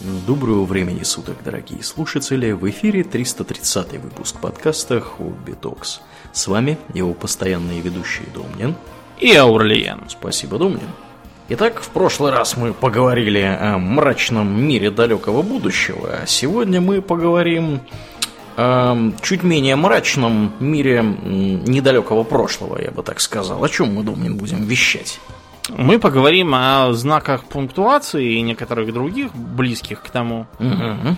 Доброго времени суток, дорогие слушатели! В эфире 330 выпуск подкаста «Хобби Токс». С вами его постоянные ведущие Домнин и Аурлиен. Спасибо, Домнин. Итак, в прошлый раз мы поговорили о мрачном мире далекого будущего, а сегодня мы поговорим о чуть менее мрачном мире недалекого прошлого, я бы так сказал. О чем мы, Домнин, будем вещать? Мы поговорим о знаках пунктуации и некоторых других, близких к тому. Угу.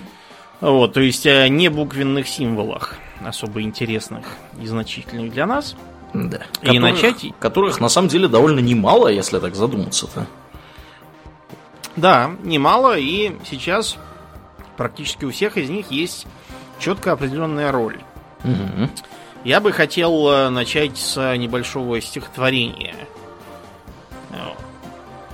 Вот, то есть о небуквенных символах, особо интересных и значительных для нас. Да. И Которых- начать... Которых на самом деле довольно немало, если так задуматься-то. Да, немало, и сейчас практически у всех из них есть четко определенная роль. Мгм. Я бы хотел э, начать с небольшого стихотворения.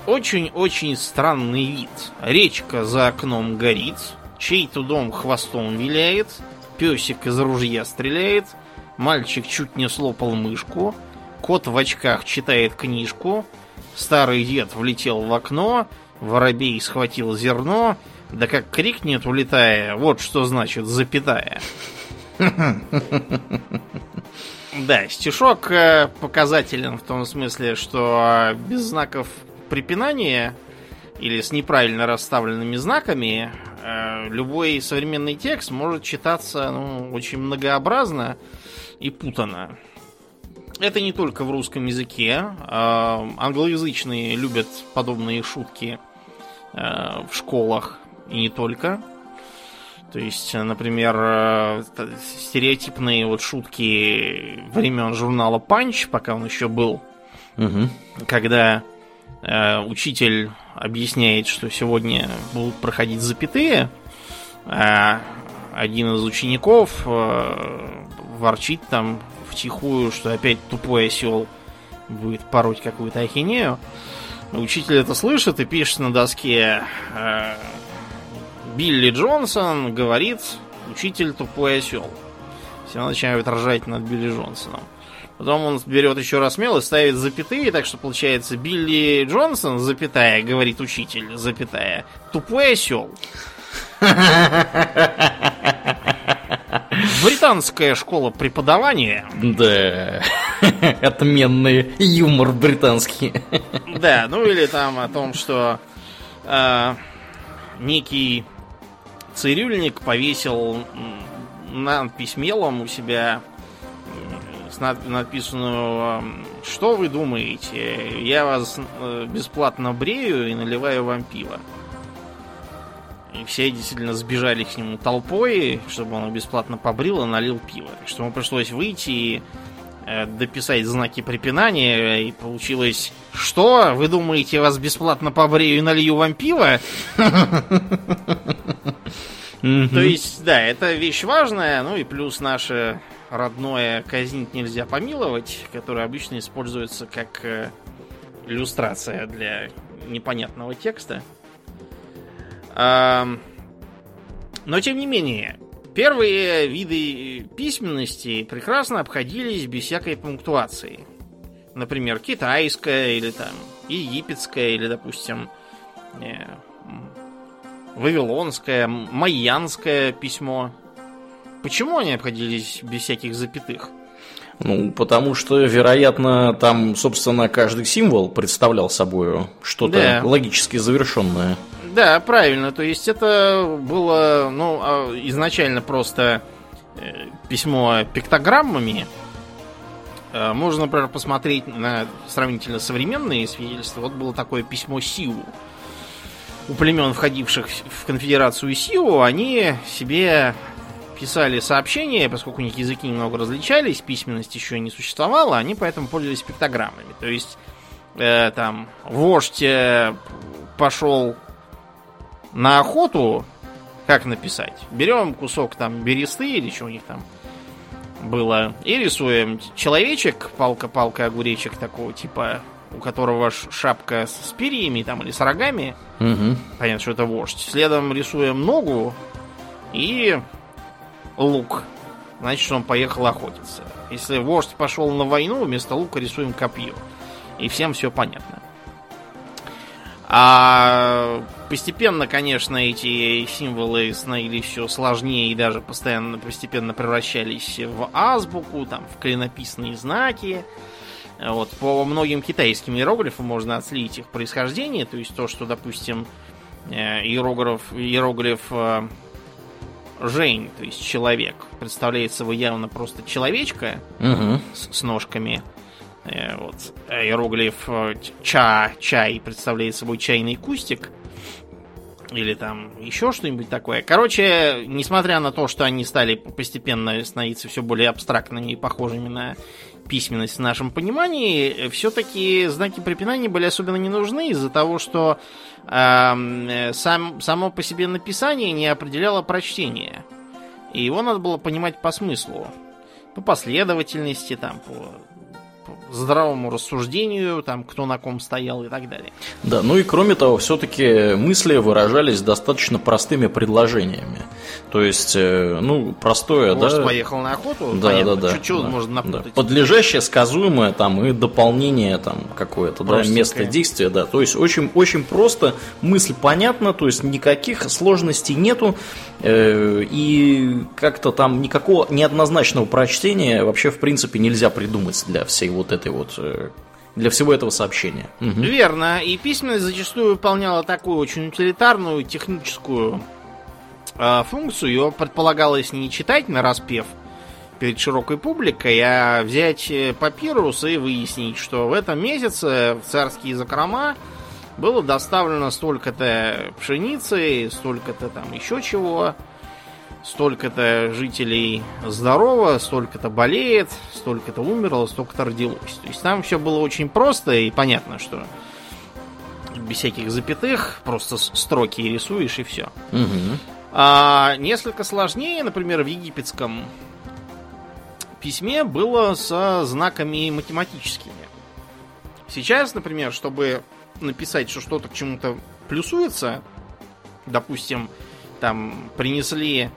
Очень-очень странный вид. Речка за окном горит, чей-то дом хвостом виляет, песик из ружья стреляет, мальчик чуть не слопал мышку, кот в очках читает книжку, старый дед влетел в окно, воробей схватил зерно, да как крикнет, улетая, вот что значит запятая. Да, стишок э, показателен в том смысле, что э, без знаков препинания или с неправильно расставленными знаками э, любой современный текст может читаться ну, очень многообразно и путано. Это не только в русском языке. Англоязычные любят подобные шутки в школах и не только. То есть, э, например, э, стереотипные вот шутки времен журнала Панч, пока он еще был, Мгм. когда э, учитель объясняет, что сегодня будут проходить запятые, а один из учеников э, ворчит там втихую, что опять тупой осел будет пороть какую-то ахинею. Учитель это слышит и пишет на доске э, Билли Джонсон говорит, учитель тупой осел. Все начинают ржать над Билли Джонсоном. Потом он берет еще раз мел и ставит запятые, так что получается Билли Джонсон, запятая, говорит учитель, запятая, тупой осел. Британская школа преподавания. Да. Отменный юмор британский. Да, ну или там о том, что э, некий цирюльник повесил надпись мелом у себя с над- написанную м, «Что вы думаете? Я вас бесплатно брею и наливаю вам пиво». И все действительно сбежали к нему толпой, чтобы он бесплатно побрил и налил пиво. Что ему пришлось выйти и дописать знаки препинания, и получилось «Что? Вы думаете, я вас бесплатно побрею и налью вам пиво?» То есть, да, это вещь важная, ну и плюс наше родное «казнить нельзя помиловать», которое обычно используется как э, иллюстрация для непонятного текста. Но, тем не менее, первые виды письменности прекрасно обходились без всякой пунктуации. Например, китайская или там египетская, или, допустим, э, вавилонское, майянское письмо. Почему они обходились без всяких запятых? Ну, потому что, вероятно, там, собственно, каждый символ представлял собой что-то Да. логически завершенное. Да, правильно. То есть это было, ну, а, изначально просто э, письмо пиктограммами. Э, Можно, например, посмотреть на сравнительно современные свидетельства. Вот было такое письмо Сиу. У племен, входивших в конфедерацию Сиу, они себе писали сообщения, поскольку у них языки немного различались, письменность еще не существовала, они поэтому пользовались пиктограммами. То есть, э, там, вождь э, пошел на охоту, как написать? Берем кусок там бересты или что у них там было, и рисуем человечек, палка-палка, огуречек такого типа, у которого шапка с перьями там или с рогами, Мгм. понятно, что это вождь. Следом рисуем ногу и лук. Значит, он поехал охотиться. Если вождь пошел на войну, вместо лука рисуем копье. И всем все понятно. А Постепенно, конечно, эти символы становились все сложнее и даже постоянно постепенно превращались в азбуку, там, в клинописные знаки. Вот, по многим китайским иероглифам можно отследить их происхождение. То есть то, что, допустим, э, иероглиф, иероглиф э, Жень, то есть человек, представляет собой явно просто человечка Угу. с, с ножками. Э, Вот. Иероглиф ча, чай представляет собой чайный кустик. Или там еще что-нибудь такое. Короче, несмотря на то, что они стали постепенно становиться все более абстрактными и похожими на письменность в нашем понимании, все-таки знаки препинания были особенно не нужны из-за того, что э, сам, само по себе написание не определяло прочтение. И его надо было понимать по смыслу. По последовательности, там, по здравому рассуждению, там, кто на ком стоял и так далее. Да, ну и кроме того, все-таки мысли выражались достаточно простыми предложениями. То есть, э, ну, простое, Вождь да. поехал на охоту, Да, понятно, да, да. Чуть-чуть да, можно да. напутать. Подлежащее, сказуемое там и дополнение там какое-то, да, место действия, да. То есть очень, очень просто, мысль понятна, то есть никаких сложностей нету, э, и как-то там никакого неоднозначного прочтения вообще в принципе нельзя придумать для всей вот этой вот, э, для всего этого сообщения. Мгм. Верно. И письменность зачастую выполняла такую очень утилитарную техническую э, функцию. Ее предполагалось не читать на распев перед широкой публикой, а взять э, папирус и выяснить, что в этом месяце в царские закрома было доставлено столько-то пшеницы, столько-то там еще чего, столько-то жителей здорово, столько-то болеет, столько-то умерло, столько-то родилось. То есть там все было очень просто и понятно, что без всяких запятых, просто строки рисуешь и все. Мгм. А несколько сложнее, например, в египетском письме было со знаками математическими. Сейчас, например, чтобы написать, что что-то к чему-то плюсуется, допустим, там принесли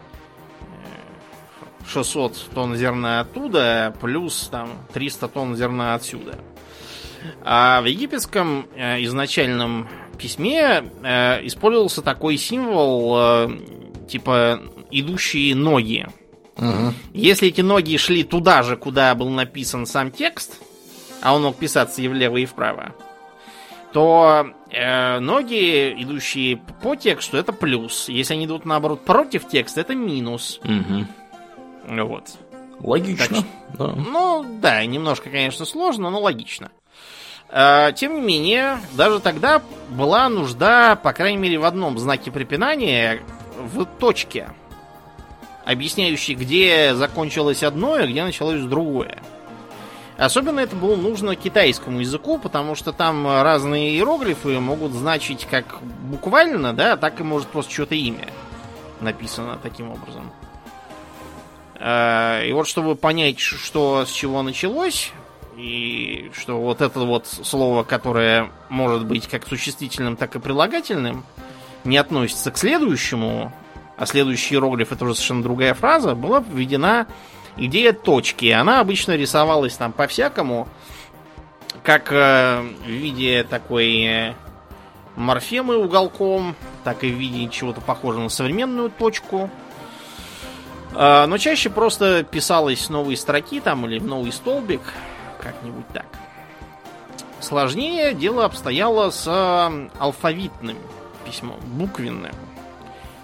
600 тонн зерна оттуда, плюс там 300 тонн зерна отсюда. А в египетском э, изначальном письме э, использовался такой символ, э, типа идущие ноги. Мгм. Если эти ноги шли туда же, куда был написан сам текст, а он мог писаться и влево, и вправо, то э, ноги, идущие по тексту, это плюс. Если они идут, наоборот, против текста, это минус. Мгм. Вот. Логично. Да. Ну, да, немножко, конечно, сложно, но логично. Э, Тем не менее, даже тогда была нужда, по крайней мере, в одном знаке препинания в точке, объясняющей, где закончилось одно и где началось другое. Особенно это было нужно китайскому языку, потому что там разные иероглифы могут значить как буквально, да, так и может просто что-то имя написано таким образом. Э, И вот чтобы понять, что с чего началось, и что вот это вот слово, которое может быть как существительным, так и прилагательным, не относится к следующему, а следующий иероглиф это уже совершенно другая фраза, была введена идея точки. Она обычно рисовалась там по-всякому, как э, в виде такой э, морфемы уголком, так и в виде чего-то похожего на современную точку. А, Но чаще просто писалось с новой строки там или новый столбик, как-нибудь так. Сложнее дело обстояло с э, алфавитным письмом, буквенным.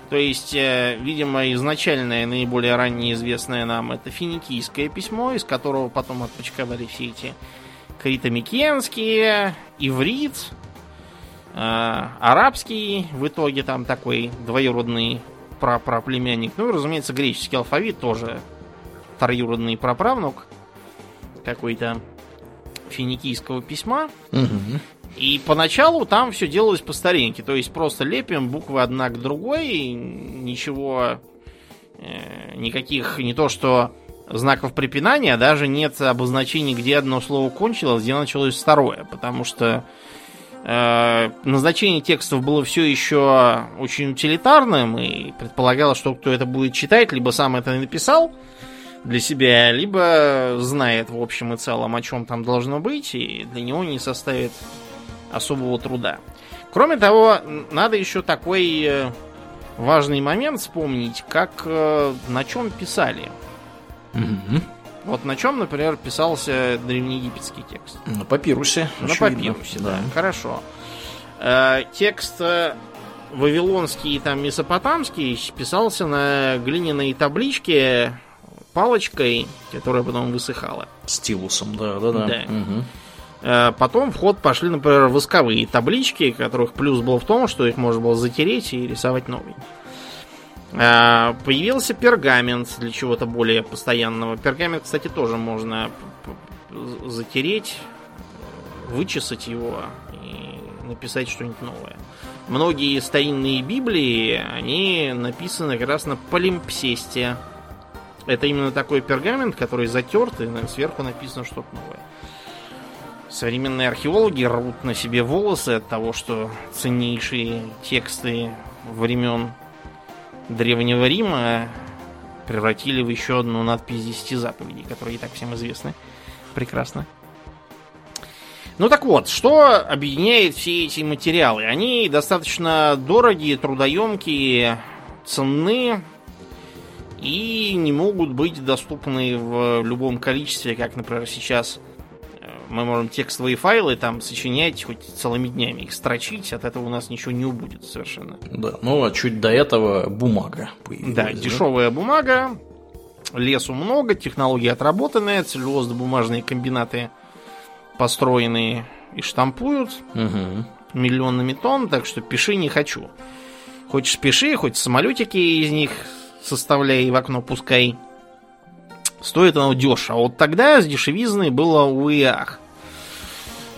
То есть, э, видимо, изначальное, наиболее ранее известное нам, это финикийское письмо, из которого потом отпочковали все эти критомикенские, иврит, э, арабский, в итоге там такой двоюродный прапраплемянник. Ну и, разумеется, греческий алфавит тоже троюродный праправнук какой-то финикийского письма. Мгм. И поначалу там все делалось по старинке. То есть просто лепим буквы одна к другой, ничего, э, никаких, не то что знаков препинания, даже нет обозначений, где одно слово кончилось, где началось второе. Потому что назначение текстов было все еще очень утилитарным, и предполагалось, что кто это будет читать, либо сам это написал для себя, либо знает в общем и целом, о чем там должно быть, и для него не составит особого труда. Кроме того, надо еще такой э, важный момент вспомнить, как э, на чем писали. Мгм. Вот на чем, например, писался древнеегипетский текст. На папирусе. На очевидно. папирусе, да. Хорошо. Э, текст э, вавилонский и там месопотамский писался на глиняной табличке палочкой, которая потом высыхала. Стилусом, да, да, да. Да. Э, Потом в ход пошли, например, восковые таблички, которых плюс был в том, что их можно было затереть и рисовать новый. Э, Появился пергамент для чего-то более постоянного. Пергамент, кстати, тоже можно затереть, вычесать его и написать что-нибудь новое. Многие старинные Библии, они написаны как раз на полимпсесте. Это именно такой пергамент, который затерт, и сверху написано что-то новое. Современные археологи рвут на себе волосы от того, что ценнейшие тексты времен Древнего Рима превратили в еще одну надпись десяти заповедей, которые и так всем известны прекрасно. Ну так вот, что объединяет все эти материалы? Они достаточно дорогие, трудоемкие, ценны и не могут быть доступны в любом количестве, как, например, сейчас мы можем текстовые файлы там сочинять хоть целыми днями, их строчить, от этого у нас ничего не убудет совершенно. Да, ну а чуть до этого бумага появилась. Да, дешевая бумага, лесу много, технологии отработанные, целлюлозно-бумажные комбинаты построенные и штампуют Мгм. миллионами тонн, так что пиши не хочу. Хочешь пиши, хоть самолетики из них составляй и в окно пускай. Стоит оно дешево. Вот тогда с дешевизной было увы и ах.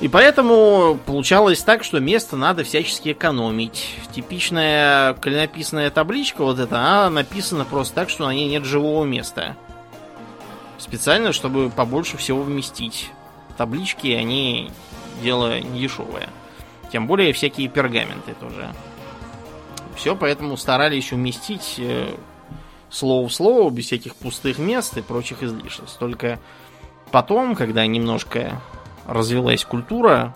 И поэтому получалось так, что место надо всячески экономить. Типичная клинописная табличка вот эта, она написана просто так, что на ней нет живого места. Специально, чтобы побольше всего вместить. Таблички, они дело не дешевое. Тем более всякие пергаменты тоже. Все поэтому старались уместить э, слово в слово, без всяких пустых мест и прочих излишеств. Только потом, когда немножко развилась культура,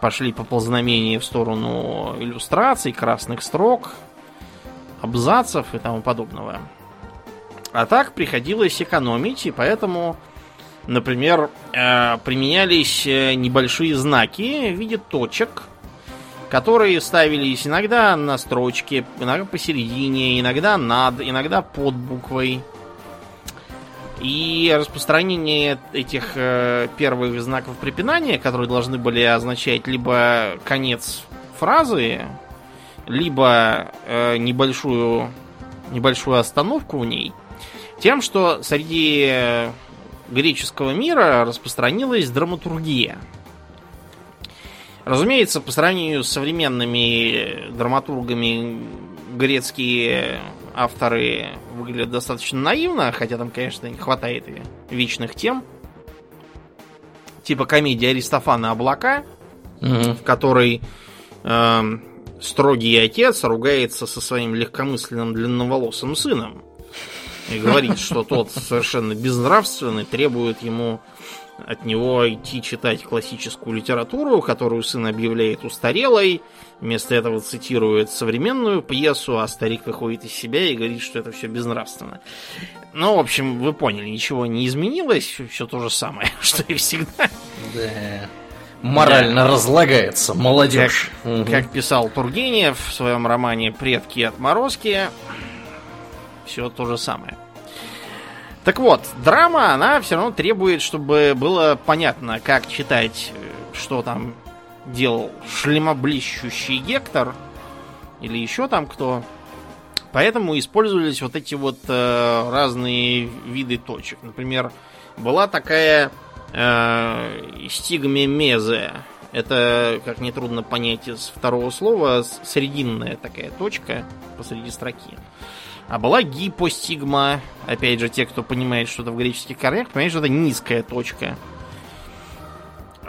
пошли поползнамения в сторону иллюстраций, красных строк, абзацев и тому подобного. А так приходилось экономить, и поэтому, например, э, применялись э, небольшие знаки в виде точек, которые ставились иногда на строчке, иногда посередине, иногда над, иногда под буквой. И распространение этих э, первых знаков препинания, которые должны были означать либо конец фразы, либо э, небольшую, небольшую остановку в ней, тем, что среди э, греческого мира распространилась драматургия. Разумеется, по сравнению с современными драматургами, грецкие авторы выглядят достаточно наивно, хотя там, конечно, не хватает и вечных тем. Типа комедия Аристофана «Облака», Мгм. в которой эм, строгий отец ругается со своим легкомысленным длинноволосым сыном и говорит, что тот совершенно безнравственный, требует ему от него идти читать классическую литературу, которую сын объявляет устарелой, вместо этого цитирует современную пьесу, а старик выходит из себя и говорит, что это все безнравственно. Ну, в общем, вы поняли, ничего не изменилось, все то же самое, что и всегда. Да. Морально разлагается молодежь. Мгм. Как писал Тургенев в своем романе «Предки и отморозки», все то же самое. Так вот, драма, она все равно требует, чтобы было понятно, как читать, э, что там делал шлемоблещущий Гектор или еще там кто. Поэтому использовались вот эти вот э, разные виды точек. Например, была такая э, стигмемезе. Это, как нетрудно понять из второго слова, срединная такая точка посреди строки. А была гипостигма. Опять же, те, кто понимает что-то в греческих корнях, понимают, что это низкая точка.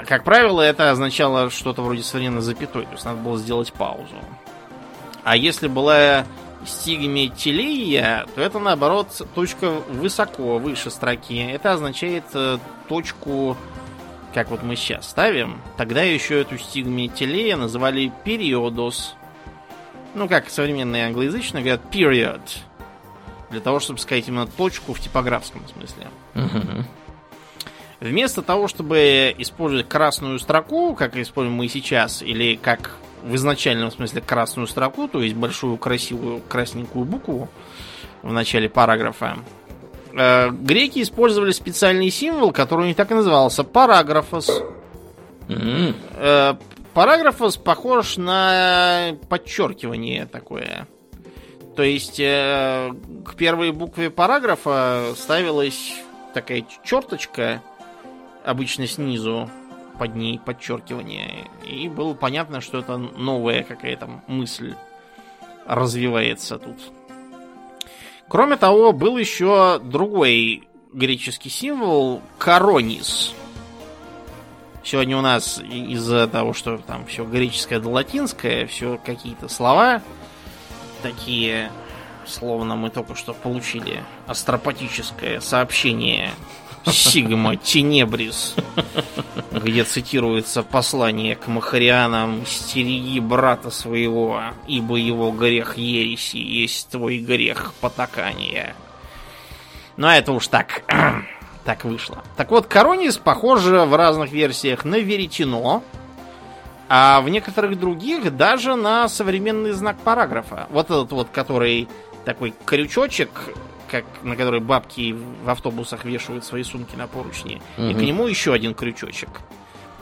Как правило, это означало что-то вроде современной запятой, то есть надо было сделать паузу. А если была стигметилия, то это наоборот точка высоко, выше строки. Это означает э, точку как вот мы сейчас ставим, тогда еще эту стигметилея называли периодос. Ну, как современные англоязычные говорят period. Для того, чтобы сказать именно точку в типографском смысле. Вместо того, чтобы использовать красную строку, как используем мы сейчас, или как в изначальном смысле красную строку, то есть большую красивую красненькую букву в начале параграфа, э, греки использовали специальный символ, который у них так и назывался параграфос. Э, параграфос похож на подчеркивание такое. То есть э, к первой букве параграфа ставилась такая черточка, обычно снизу, под ней подчеркивание. И было понятно, что это новая какая-то мысль развивается тут. Кроме того, был еще другой греческий символ коронис. Сегодня у нас из-за того, что там все греческое да латинское, все какие-то слова такие, словно мы только что получили астропатическое сообщение Сигма Тенебрис, где цитируется послание к махарианам «Стереги брата своего, ибо его грех ереси есть твой грех потакания». Но это уж так, так вышло. Так вот, Коронис похоже в разных версиях на веретено, а в некоторых других даже на современный знак параграфа. Вот этот вот, который такой крючочек, как на который бабки в автобусах вешают свои сумки на поручни. И Мгм. к нему еще один крючочек.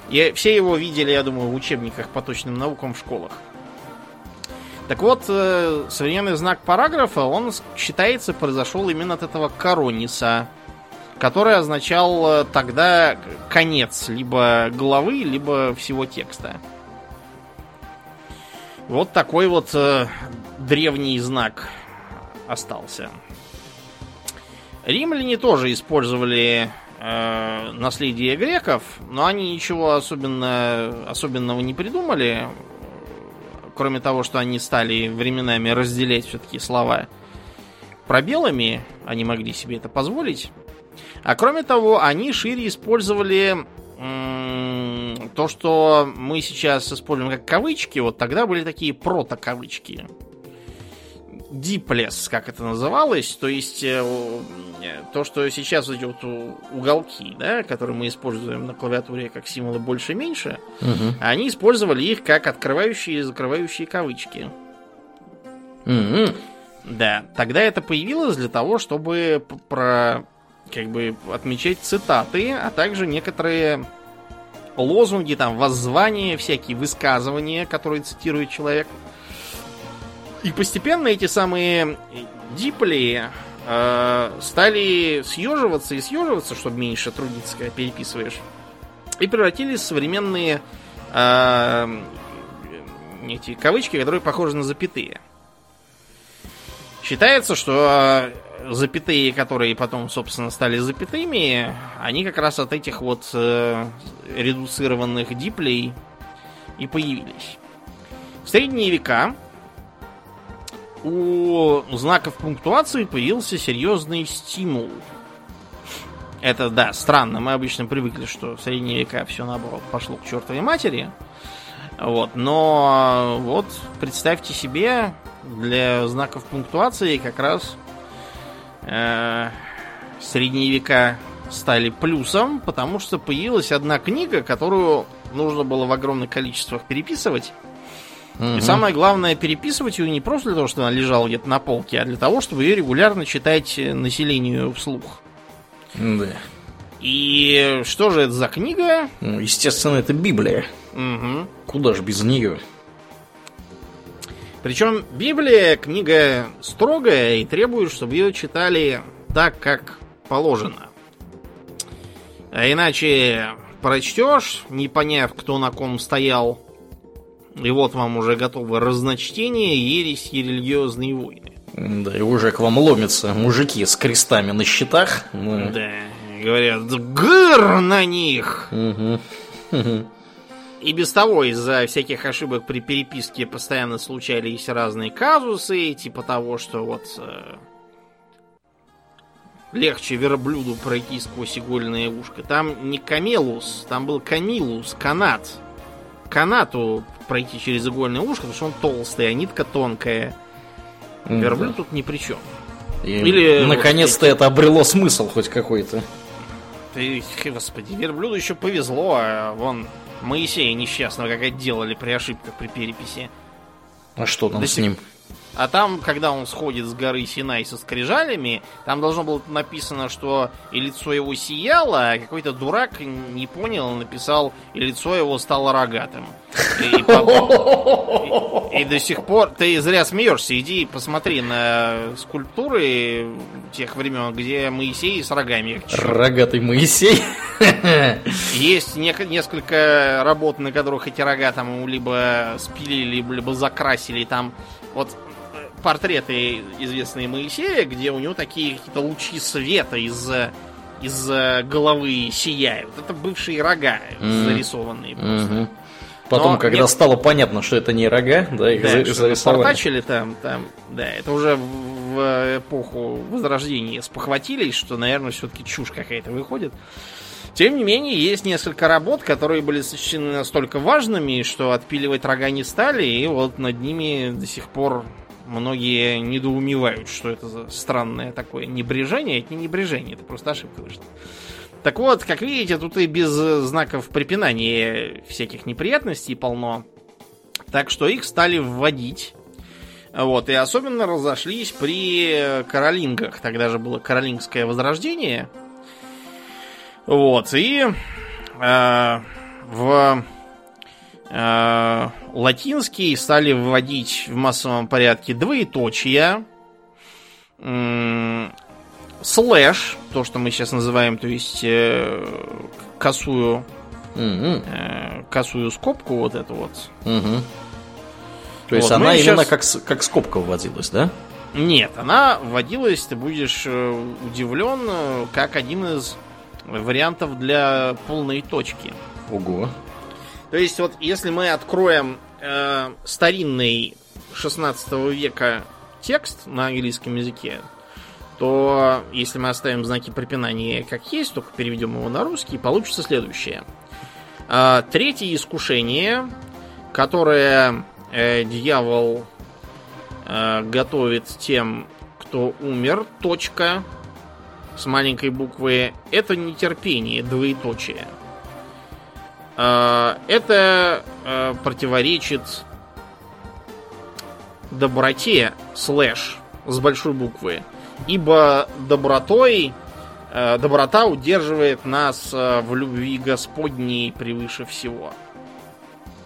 И все его видели, я думаю, в учебниках по точным наукам в школах. Так вот, э, современный знак параграфа, он считается произошел именно от этого корониса, который означал э, тогда конец либо главы, либо всего текста. Вот такой вот э, древний знак остался. Римляне тоже использовали э, наследие греков, но они ничего особенно, особенного не придумали, кроме того, что они стали временами разделять все-таки слова пробелами, они могли себе это позволить. А кроме того, они шире использовали м, то, что мы сейчас используем как кавычки, вот тогда были такие прото-кавычки. Диплес, как это называлось, то есть э, то, что сейчас у- уголки, да, которые мы используем на клавиатуре как символы больше-меньше, мгм, они использовали их как открывающие и закрывающие кавычки. мгм. Да, тогда это появилось для того, чтобы про как бы отмечать цитаты, а также некоторые лозунги, там, воззвания, всякие высказывания, которые цитирует человек. И постепенно эти самые дипли э, стали съеживаться и съеживаться, чтобы меньше трудиться, когда переписываешь. И превратились в современные э, эти кавычки, которые похожи на запятые. Считается, что запятые, которые потом, собственно, стали запятыми, они как раз от этих вот э, редуцированных диплей и появились. В средние века у знаков пунктуации появился серьезный стимул. Это, да, странно. Мы обычно привыкли, что в средние века все наоборот пошло к чертовой матери. Вот, но вот представьте себе, для знаков пунктуации как раз э, средние века стали плюсом, потому что появилась одна книга, которую нужно было в огромных количествах переписывать. И Мгм. самое главное, переписывать ее не просто для того, чтобы она лежала где-то на полке, а для того, чтобы ее регулярно читать населению вслух. Да. И что же это за книга? Ну, естественно, это Библия. Мгм. Куда ж без нее? Причем Библия книга строгая и требует, чтобы ее читали так, как положено. А иначе прочтешь, не поняв, кто на ком стоял, и вот вам уже готовы разночтения, ересь и религиозные войны. Да, и уже к вам ломятся мужики с крестами на щитах. Да, говорят, гыр на них! мгм. И без того из-за всяких ошибок при переписке постоянно случались разные казусы, типа того, что вот э, легче верблюду пройти сквозь игольное ушко. Там не камелус, там был камилус, канат. Канату пройти через игольное ушко, потому что он толстый, а нитка тонкая. Верблюд да. тут ни при чем. И Или наконец-то вот, это обрело смысл хоть какой-то. Ты, господи, верблюду еще повезло, а вон Моисея несчастного как отделали при ошибках при переписи. А что там До с ним? А там, когда он сходит с горы Синай со скрижалями, там должно было написано, что и лицо его сияло, а какой-то дурак не понял, написал, и лицо его стало рогатым. И, по... и, и до сих пор ты зря смеешься, иди посмотри на скульптуры тех времен, где Моисей с рогами. Рогатый Моисей. Есть не, несколько работ, на которых эти рога там либо спилили, либо закрасили. Там вот портреты известные Моисея, где у него такие какие-то лучи света из из головы сияют. Это бывшие рога mm. зарисованные просто. Mm-hmm. Потом, Но когда нет... стало понятно, что это не рога, да, их да, зарисовали. там, там, да, это уже в эпоху Возрождения спохватились, что, наверное, все-таки чушь какая-то выходит. Тем не менее, есть несколько работ, которые были сочтены настолько важными, что отпиливать рога не стали, и вот над ними до сих пор многие недоумевают, что это за странное такое небрежение. Это не небрежение, это просто ошибка вышла. Так вот, как видите, тут и без знаков препинания всяких неприятностей полно. Так что их стали вводить. Вот, и особенно разошлись при каролингах. Тогда же было каролингское возрождение. Вот, и э, в э, латинский стали вводить в массовом порядке двоеточия, слэш, то, что мы сейчас называем, то есть э, косую, mm-hmm. э, косую скобку вот эту вот. Mm-hmm. То есть вот, она именно сейчас... как, как скобка вводилась, да? Нет, она вводилась, ты будешь э, удивлен, э, как один из вариантов для полной точки. Ого. То есть вот если мы откроем э, старинный 16 века текст на английском языке, то если мы оставим знаки препинания как есть, только переведем его на русский, получится следующее. Э, третье искушение, которое э, дьявол э, готовит тем, кто умер, точка с маленькой буквы, это нетерпение, двоеточие. А, это а, противоречит доброте слэш с большой буквы. Ибо добротой а, доброта удерживает нас в любви Господней превыше всего.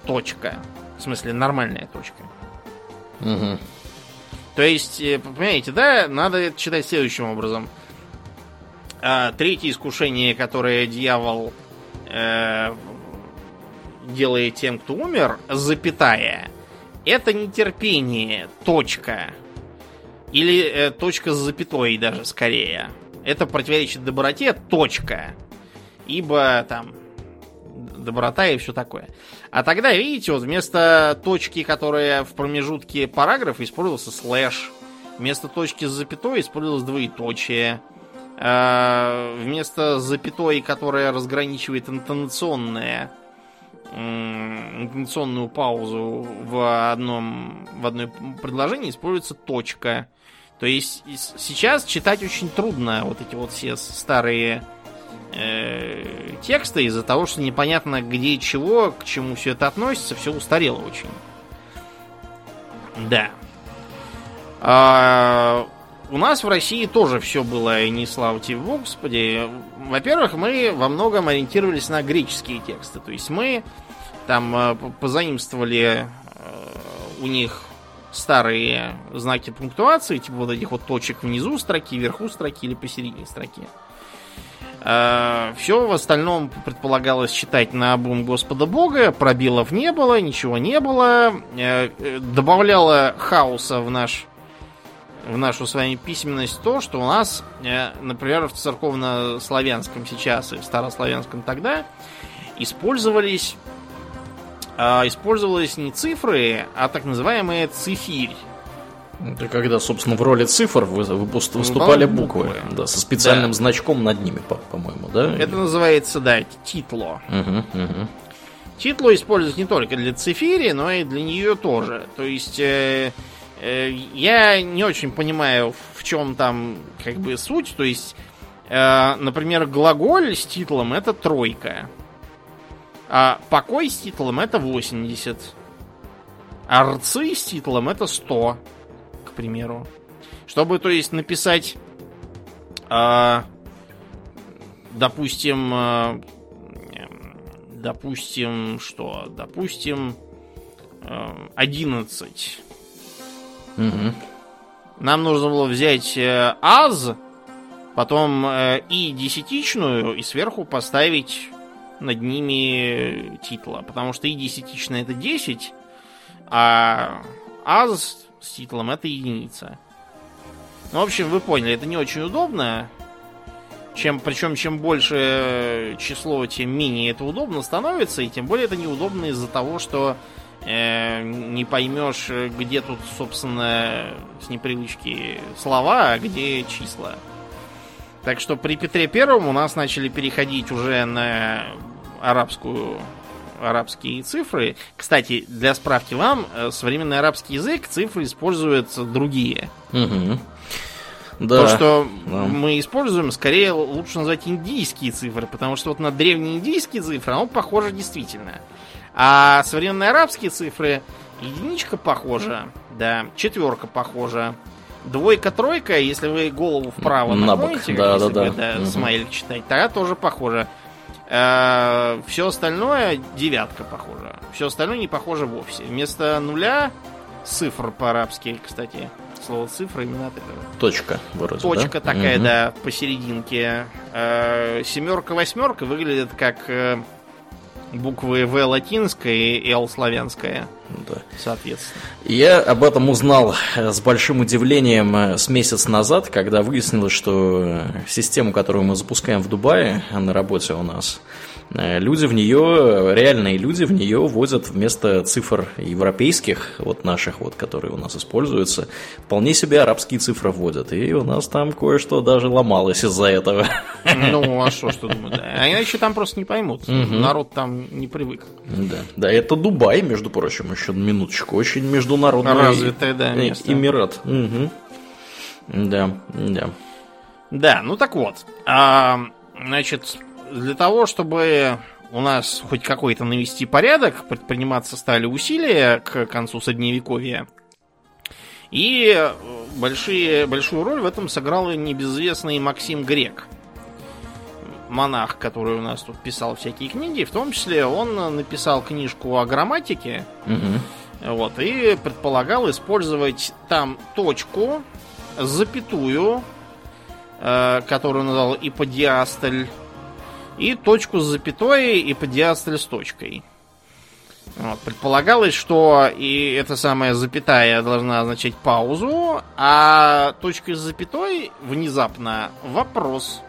Точка. В смысле, нормальная точка. Угу. То есть, э, понимаете, да, надо это читать следующим образом. Третье искушение, которое дьявол э, делает тем, кто умер, запятая, это нетерпение, точка. Или э, точка с запятой даже скорее. Это противоречит доброте, точка. Ибо там доброта и все такое. А тогда, видите, вот вместо точки, которая в промежутке параграфа, использовался слэш. Вместо точки с запятой использовалось двоеточие. А вместо запятой, которая разграничивает интонационное интонационную паузу в одном в одной предложении используется точка. То есть сейчас читать очень трудно вот эти вот все старые э, тексты из-за того, что непонятно где и чего, к чему все это относится, все устарело очень. Да. А, у нас в России тоже все было и не слава тебе Господи. Во-первых, мы во многом ориентировались на греческие тексты. То есть мы там э, позаимствовали э, у них старые знаки пунктуации, типа вот этих вот точек внизу строки, вверху строки или посередине строки. Э, Все в остальном предполагалось читать на обум Господа Бога, пробилов не было, ничего не было, добавляло хаоса в наш в нашу с вами письменность то, что у нас, например, в церковно-славянском сейчас и в старославянском тогда использовались а, использовались не цифры, а так называемая цифирь. Это когда, собственно, в роли цифр вы- выступали буквы, буквы. да, со специальным Да. значком над ними, по- по-моему, да? Это называется, да, титло. Мгм, мгм. Титло используется не только для цифири, но и для нее тоже. То есть э, э, я не очень понимаю, в чем там как бы суть. То есть, э, например, глаголь с титлом это тройка. А покой с титлом это 80. А рцы с титлом это 100, к примеру. Чтобы, то есть, написать, а, допустим, допустим, что? Допустим, эм, 11. Мгм. Нам нужно было взять э, аз, потом э, и десятичную, и сверху поставить над ними титла. Потому что и десятичная это 10, а аз с титлом это единица. Ну, в общем, вы поняли, это не очень удобно. Чем, причем, чем больше число, тем менее это удобно становится, и тем более это неудобно из-за того, что не поймешь, где тут, собственно, с непривычки слова, а где числа. Так что при Петре Первом у нас начали переходить уже на арабскую арабские цифры. Кстати, для справки вам, э, современный арабский язык цифры используют другие. Мгм. Да. То, что да. мы используем, скорее лучше назвать индийские цифры, потому что вот на древнеиндийские цифры оно похоже действительно. А современные арабские цифры единичка похожа, да, четверка похожа. Двойка, тройка, если вы голову вправо На бок, наклоните, да, если да, вы, да. Мгм. смайлик читать, тогда тоже похоже. все остальное девятка похожа. Все остальное не похоже вовсе. Вместо нуля цифр по-арабски, кстати. Слово цифра именно от этого. Точка вроде, Точка да? такая, Мгм. да, посерединке. Э, семерка, восьмерка выглядит как э, буквы В латинская и Л славянская, Да. соответственно. Я об этом узнал э, с большим удивлением э, с месяц назад, когда выяснилось, что э, систему, которую мы запускаем в Дубае э, на работе у нас, люди в нее, реальные люди в нее вводят вместо цифр европейских, вот наших вот, которые у нас используются, вполне себе арабские цифры вводят. И у нас там кое-что даже ломалось из-за этого. Ну, а что, что думаю, да. А иначе там просто не поймут. Народ там не привык. Да, да, это Дубай, между прочим, еще минуточку, очень международный Развитое, да, э, место. Эмират. Мгм. Да, да. Да, ну так вот. А, значит, для того, чтобы у нас хоть какой-то навести порядок, предприниматься стали усилия к концу Средневековья. И большие, большую роль в этом сыграл и небезызвестный Максим Грек. Монах, который у нас тут писал всякие книги. В том числе он написал книжку о грамматике. Мгм. Вот, и предполагал использовать там точку, запятую, э, которую он назвал иподиастоль, и точку с запятой, иподиастоль с точкой. Вот, предполагалось, что и эта самая запятая должна означать паузу, а точка с запятой внезапно вопрос.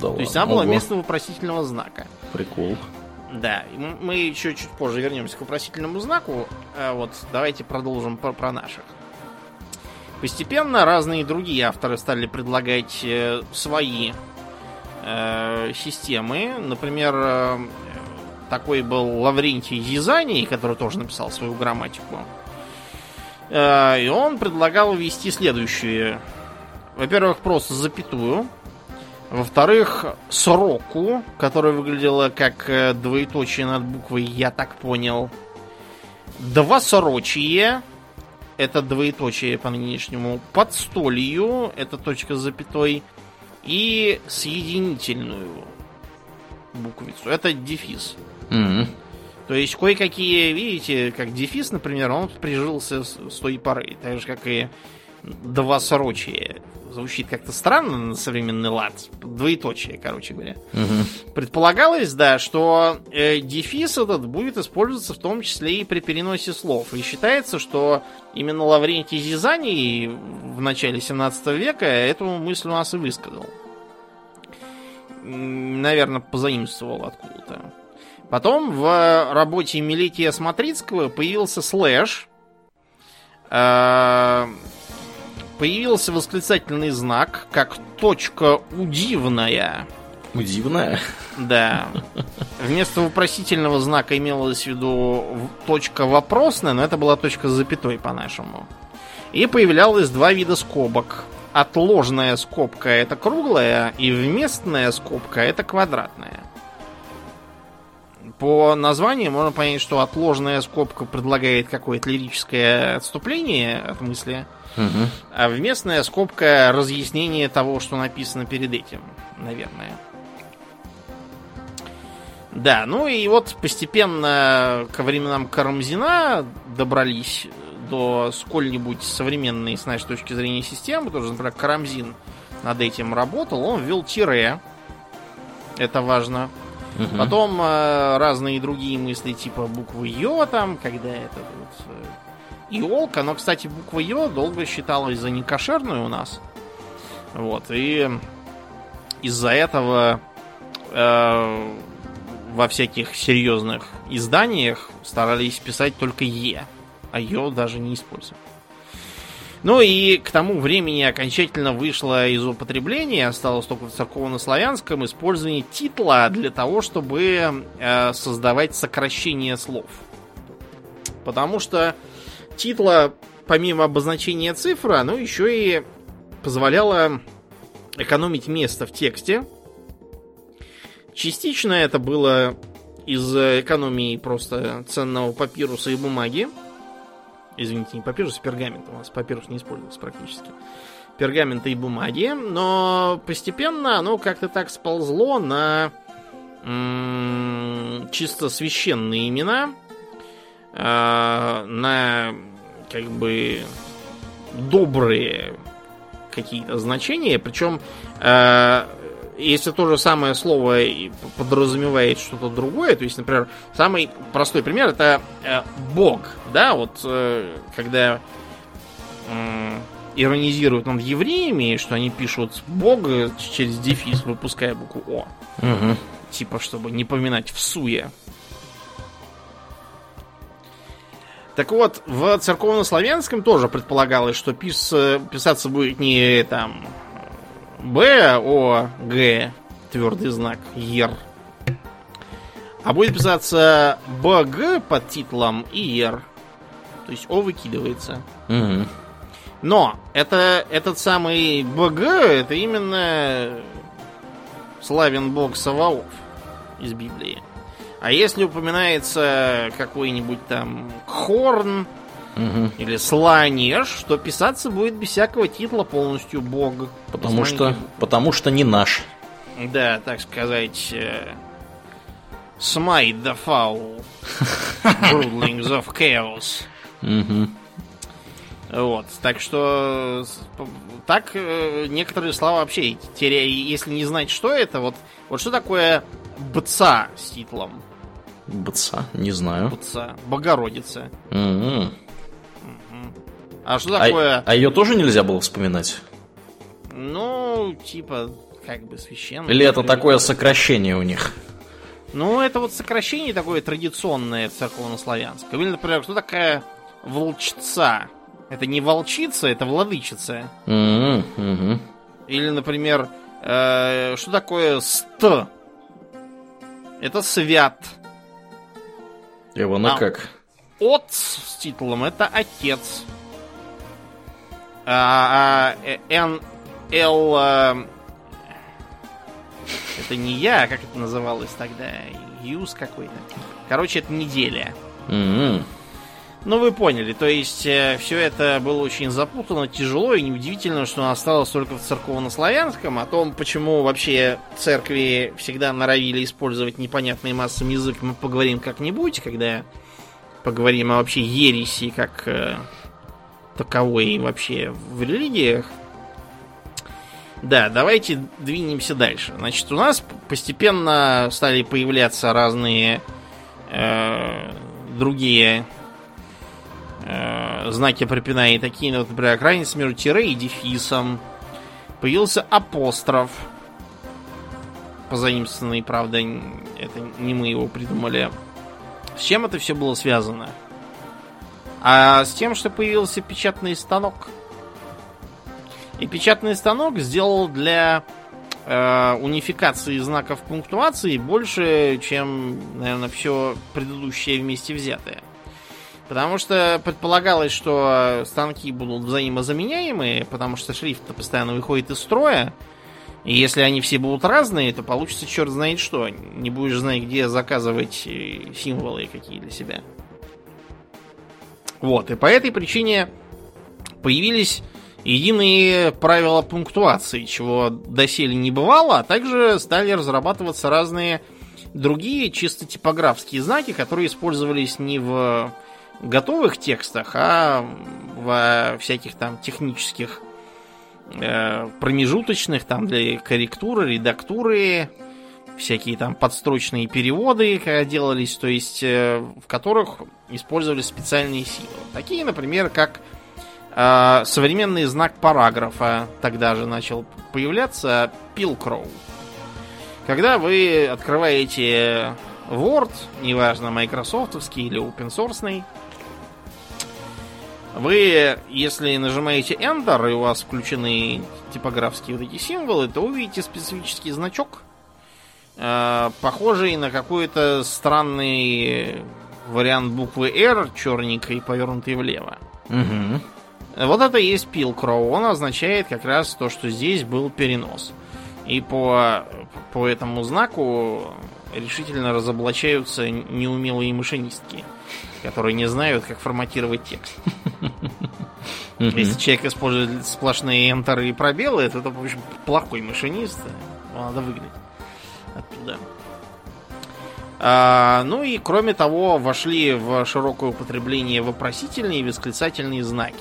Да То есть ладно. она была Ого, местом вопросительного знака. Прикол. Да, и мы еще чуть позже вернемся к вопросительному знаку. А вот давайте продолжим про, про наших. Постепенно разные другие авторы стали предлагать э, свои э, системы. Например, э, такой был Лаврентий Язаний, который тоже написал свою грамматику. Э, и он предлагал ввести следующие. Во-первых, просто запятую. Во-вторых, сроку, которая выглядела как э, двоеточие над буквой «Я так понял». Два сорочие, это двоеточие по нынешнему. Подстолью, это точка с запятой. И соединительную буквицу, это дефис. Мгм. То есть кое-какие, видите, как дефис, например, он прижился с, той поры. Так же, как и два сорочия. Звучит как-то странно на современный лад. Двоеточие, короче говоря. Мгм. Предполагалось, да, что э, дефис этот будет использоваться в том числе и при переносе слов. И считается, что именно Лаврентий Зизаний в начале 17 века эту мысль у нас и высказал. Наверное, позаимствовал откуда-то. Потом в работе Милетия Смотрицкого появился слэш. Появился восклицательный знак, как точка удивная. Удивная? Да. Вместо вопросительного знака имелось в виду точка вопросная, но это была точка с запятой по-нашему. И появлялось два вида скобок. Отложная скобка это круглая, и вместная скобка это квадратная. По названию можно понять, что отложная скобка предлагает какое-то лирическое отступление от мысли, Угу. а вместная скобка разъяснение того, что написано перед этим, наверное. Да, ну и вот постепенно ко временам Карамзина добрались до сколь-нибудь современной, с нашей точки зрения, системы. Тоже, например, Карамзин над этим работал. Он ввел тире. Это важно. Мгм. Потом э, разные другие мысли, типа буквы Ё там, когда это вот э, иолка. Но, кстати, буква Ё долго считалась за некошерную у нас. Вот, и из-за этого э, во всяких серьезных изданиях старались писать только Е, а Ё даже не использовать. Ну и к тому времени окончательно вышло из употребления, осталось только в церковно-славянском, использование титла для того, чтобы э, создавать сокращение слов. Потому что титла, помимо обозначения цифры, оно еще и позволяло экономить место в тексте. Частично это было из экономии просто ценного папируса и бумаги. Извините, не папирус, а пергамент. У нас папирус не использовался практически. Пергамента и бумаги. Но постепенно оно как-то так сползло на м, чисто священные имена. А, на как бы добрые какие-то значения. Причем, э, если то же самое слово подразумевает что-то другое, то есть, например, самый простой пример это э, Бог, да, вот э, когда м, иронизируют над евреями, что они пишут Бог через дефис, выпуская букву О, Мгм. типа, чтобы не поминать в суе. Так вот, в церковно-славянском тоже предполагалось, что пис- писаться будет не там Б, О, Г, твердый знак, Ер, а будет писаться БГ под титлом и Ер. То есть О выкидывается. Мгм. Но это, этот самый БГ, это именно славен бог Саваоф из Библии. А если упоминается какой-нибудь там Хорн Мгм. или Сланеж, то писаться будет без всякого титла полностью бог. Потому что, потому что не наш. Да, так сказать... э, Smite the foul, broodlings of chaos. Мгм. Вот, так что так э, некоторые слова вообще теряя, если не знать, что это, вот, вот что такое бца с титлом? Бца, не знаю. Бца, Богородица. Мгм. А что А, такое, а ее тоже нельзя было вспоминать? ну, типа, как бы священное. Или это такое сокращение у них? Ну, это вот сокращение такое традиционное в церковно-славянском. Или, например, что такая волчица? Это не волчица, это владычица. Мгм, мгм. Или, например, э, что такое ст? Это свят. Его на А. как? От с титулом это отец. А, а, э, Н, Л, э, это не я, как это называлось тогда? Юз какой-то. Короче, это неделя. Мгм. Ну, вы поняли, то есть все это было очень запутано, тяжело, и неудивительно, что осталось только в церковно-славянском. О том, почему вообще церкви всегда норовили использовать непонятный массам язык, мы поговорим как-нибудь, когда поговорим о вообще ереси как э, таковой вообще в религиях. Да, давайте двинемся дальше. Значит, у нас постепенно стали появляться разные э, другие э, знаки препинания, такие, ну, вот, например, разница между тире и дефисом. Появился апостроф. Позаимствованный, правда, это не мы его придумали. С чем это все было связано? А с тем, что появился печатный станок. И печатный станок сделал для э, унификации знаков пунктуации больше, чем, наверное, все предыдущее вместе взятое. Потому что предполагалось, что станки будут взаимозаменяемые, потому что шрифт постоянно выходит из строя. И если они все будут разные, то получится черт знает что. Не будешь знать, где заказывать э, символы какие для себя. Вот, и по этой причине появились единые правила пунктуации, чего доселе не бывало, а также стали разрабатываться разные другие чисто типографские знаки, которые использовались не в готовых текстах, а во всяких там технических э, промежуточных, там для корректуры, редактуры, всякие там подстрочные переводы, делались, то есть э, в которых использовались специальные силы. Такие, например, как э, современный знак параграфа тогда же начал появляться Pilcrow. Когда вы открываете Word, неважно, майкрософтовский или open source, вы, если нажимаете Enter, и у вас включены типографские вот эти символы, то увидите специфический значок, э, похожий на какой-то странный вариант буквы R, черненькой, повернутой влево. Угу. Вот это и есть Pilcrow. Он означает как раз то, что здесь был перенос. И по, по этому знаку решительно разоблачаются неумелые машинистки которые не знают, как форматировать текст. Если человек использует сплошные энтеры и пробелы, то это, в общем, плохой машинист. Его надо выгнать оттуда. А, ну и кроме того, вошли в широкое употребление вопросительные и восклицательные знаки.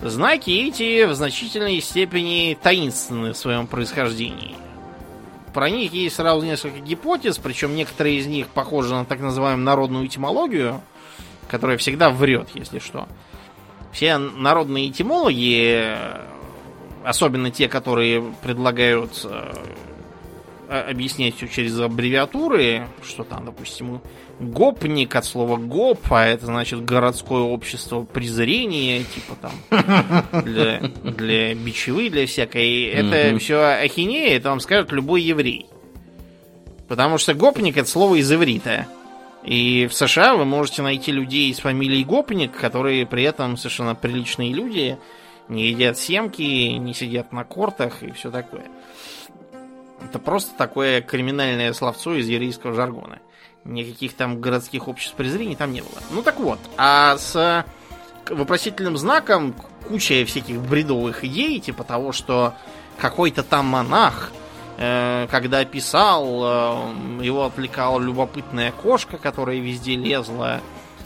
Знаки эти в значительной степени таинственны в своем происхождении. Про них есть сразу несколько гипотез, причем некоторые из них похожи на так называемую народную этимологию, которая всегда врет, если что. Все народные этимологи, особенно те, которые предлагают э, объяснять все через аббревиатуры, что там, допустим, гопник от слова гоп, а это значит городское общество презрения, типа там для, для бичевы, для всякой. Это все ахинея, это вам скажет любой еврей. Потому что гопник это слово из иврита. И в США вы можете найти людей с фамилией Гопник, которые при этом совершенно приличные люди, не едят семки, не сидят на кортах и все такое. Это просто такое криминальное словцо из еврейского жаргона. Никаких там городских обществ презрений там не было. Ну так вот, а с вопросительным знаком куча всяких бредовых идей, типа того, что какой-то там монах, э, когда писал, э, его отвлекала любопытная кошка, которая везде лезла.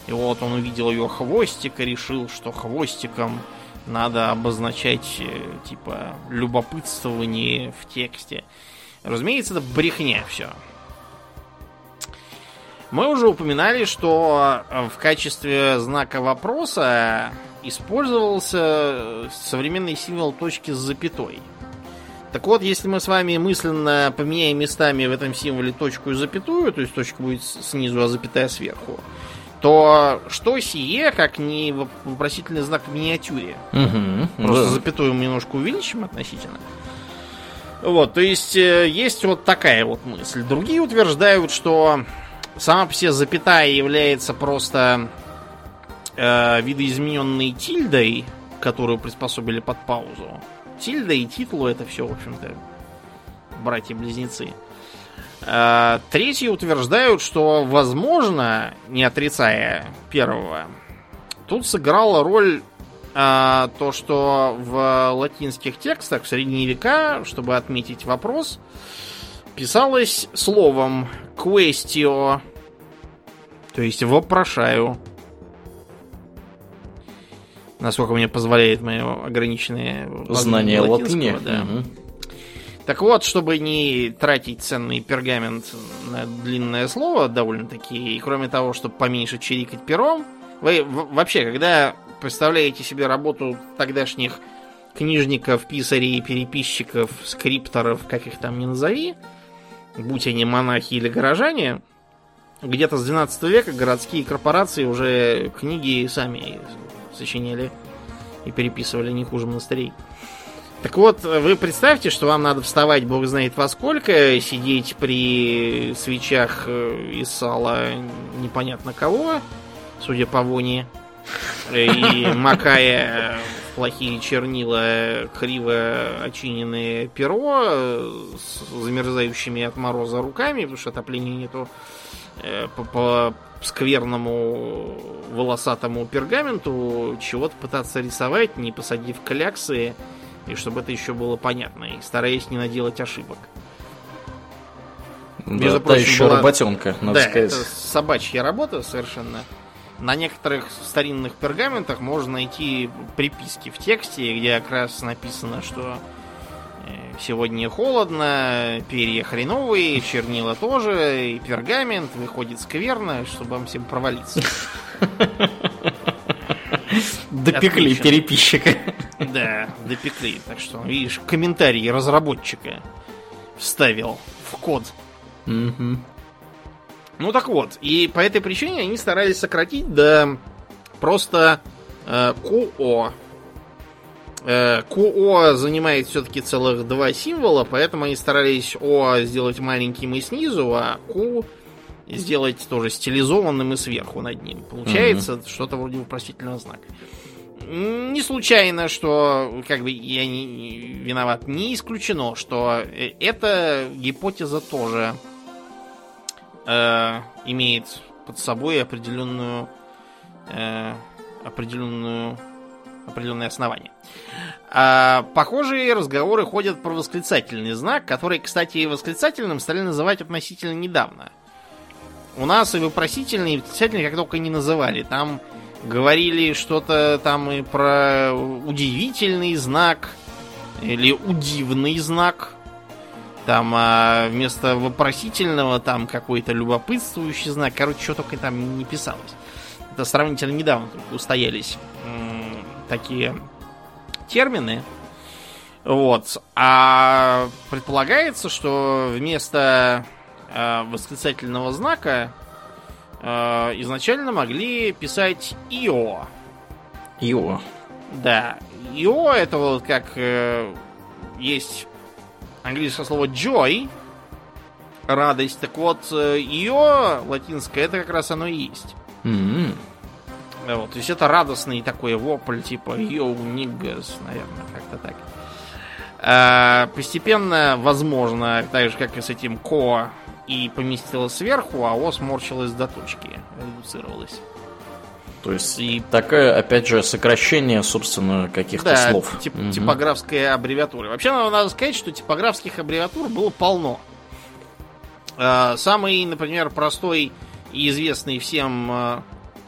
И вот он увидел ее хвостик и решил, что хвостиком надо обозначать, э, типа, любопытствование в тексте. Разумеется, это брехня все. Мы уже упоминали, что э, в качестве знака вопроса использовался современный символ точки с запятой. Так вот, если мы с вами мысленно поменяем местами в этом символе точку и запятую, то есть точка будет снизу, а запятая сверху, то что сие, как не вопросительный знак в миниатюре? Угу, Просто да. запятую мы немножко увеличим относительно. Вот, то есть э, есть вот такая вот мысль. Другие утверждают, что сама по себе запятая является просто э, видоизмененной тильдой, которую приспособили под паузу. Тильда и титлу это все, в общем-то, братья-близнецы. Э, третьи утверждают, что, возможно, не отрицая первого, тут сыграла роль э, то, что в латинских текстах в средние века, чтобы отметить вопрос, писалось словом questio, то есть вопрошаю. Насколько мне позволяет мое ограниченное Знание латыни. Да. Мгм. Так вот, чтобы не тратить ценный пергамент на длинное слово довольно-таки, и кроме того, чтобы поменьше чирикать пером, вы вообще, когда представляете себе работу тогдашних книжников, писарей, переписчиков, скрипторов, как их там ни назови, будь они монахи или горожане, где-то с 12 века городские корпорации уже книги сами сочиняли и переписывали не хуже монастырей. Так вот, вы представьте, что вам надо вставать бог знает во сколько, сидеть при свечах э, из сала непонятно кого, судя по воне, и макая в плохие чернила криво очиненное перо с замерзающими от мороза руками, потому что отопления нету, э, по, по скверному волосатому пергаменту чего-то пытаться рисовать, не посадив кляксы, и чтобы это еще было понятно, и стараясь не наделать ошибок. Да, Между прочим, еще была... работенка, надо да, сказать. Это собачья работа совершенно. На некоторых старинных пергаментах можно найти приписки в тексте, где как раз написано, что э, сегодня холодно, перья хреновые, чернила тоже, и пергамент выходит скверно, чтобы вам всем провалиться. Допекли переписчика. Да, допекли. Так что, видишь, комментарий разработчика вставил в код. Ну так вот, и по этой причине они старались сократить до просто э, QO. Э, занимает все-таки целых два символа, поэтому они старались O сделать маленьким и снизу, а Q сделать тоже стилизованным и сверху над ним. Получается mm-hmm. что-то вроде вопросительного знака. Не случайно, что как бы я не, не виноват, не исключено, что э, эта гипотеза тоже э, имеет под собой определенную э, определенную определенное основание. А, похожие разговоры ходят про восклицательный знак, который, кстати, восклицательным стали называть относительно недавно. У нас и вопросительный, и восклицательный как только не называли. Там говорили что-то там и про удивительный знак или удивный знак. Там а вместо вопросительного там какой-то любопытствующий знак. Короче, что только там не писалось. Это сравнительно недавно только устоялись такие термины. Вот. А предполагается, что вместо э, восклицательного знака э, изначально могли писать ИО. ИО. Да. ИО это вот как э, есть английское слово joy, радость. Так вот, э, ИО латинское, это как раз оно и есть. Mm-hmm. Вот, то есть это радостный такой вопль, типа йоу, ниггас, наверное, как-то так. А, постепенно, возможно, так же, как и с этим ко, и поместилось сверху, а о сморщилось до точки, редуцировалось. То есть и такое, опять же, сокращение, собственно, каких-то да, слов. Тип, угу. Типографская аббревиатура. Вообще, надо сказать, что типографских аббревиатур было полно. А, самый, например, простой и известный всем а,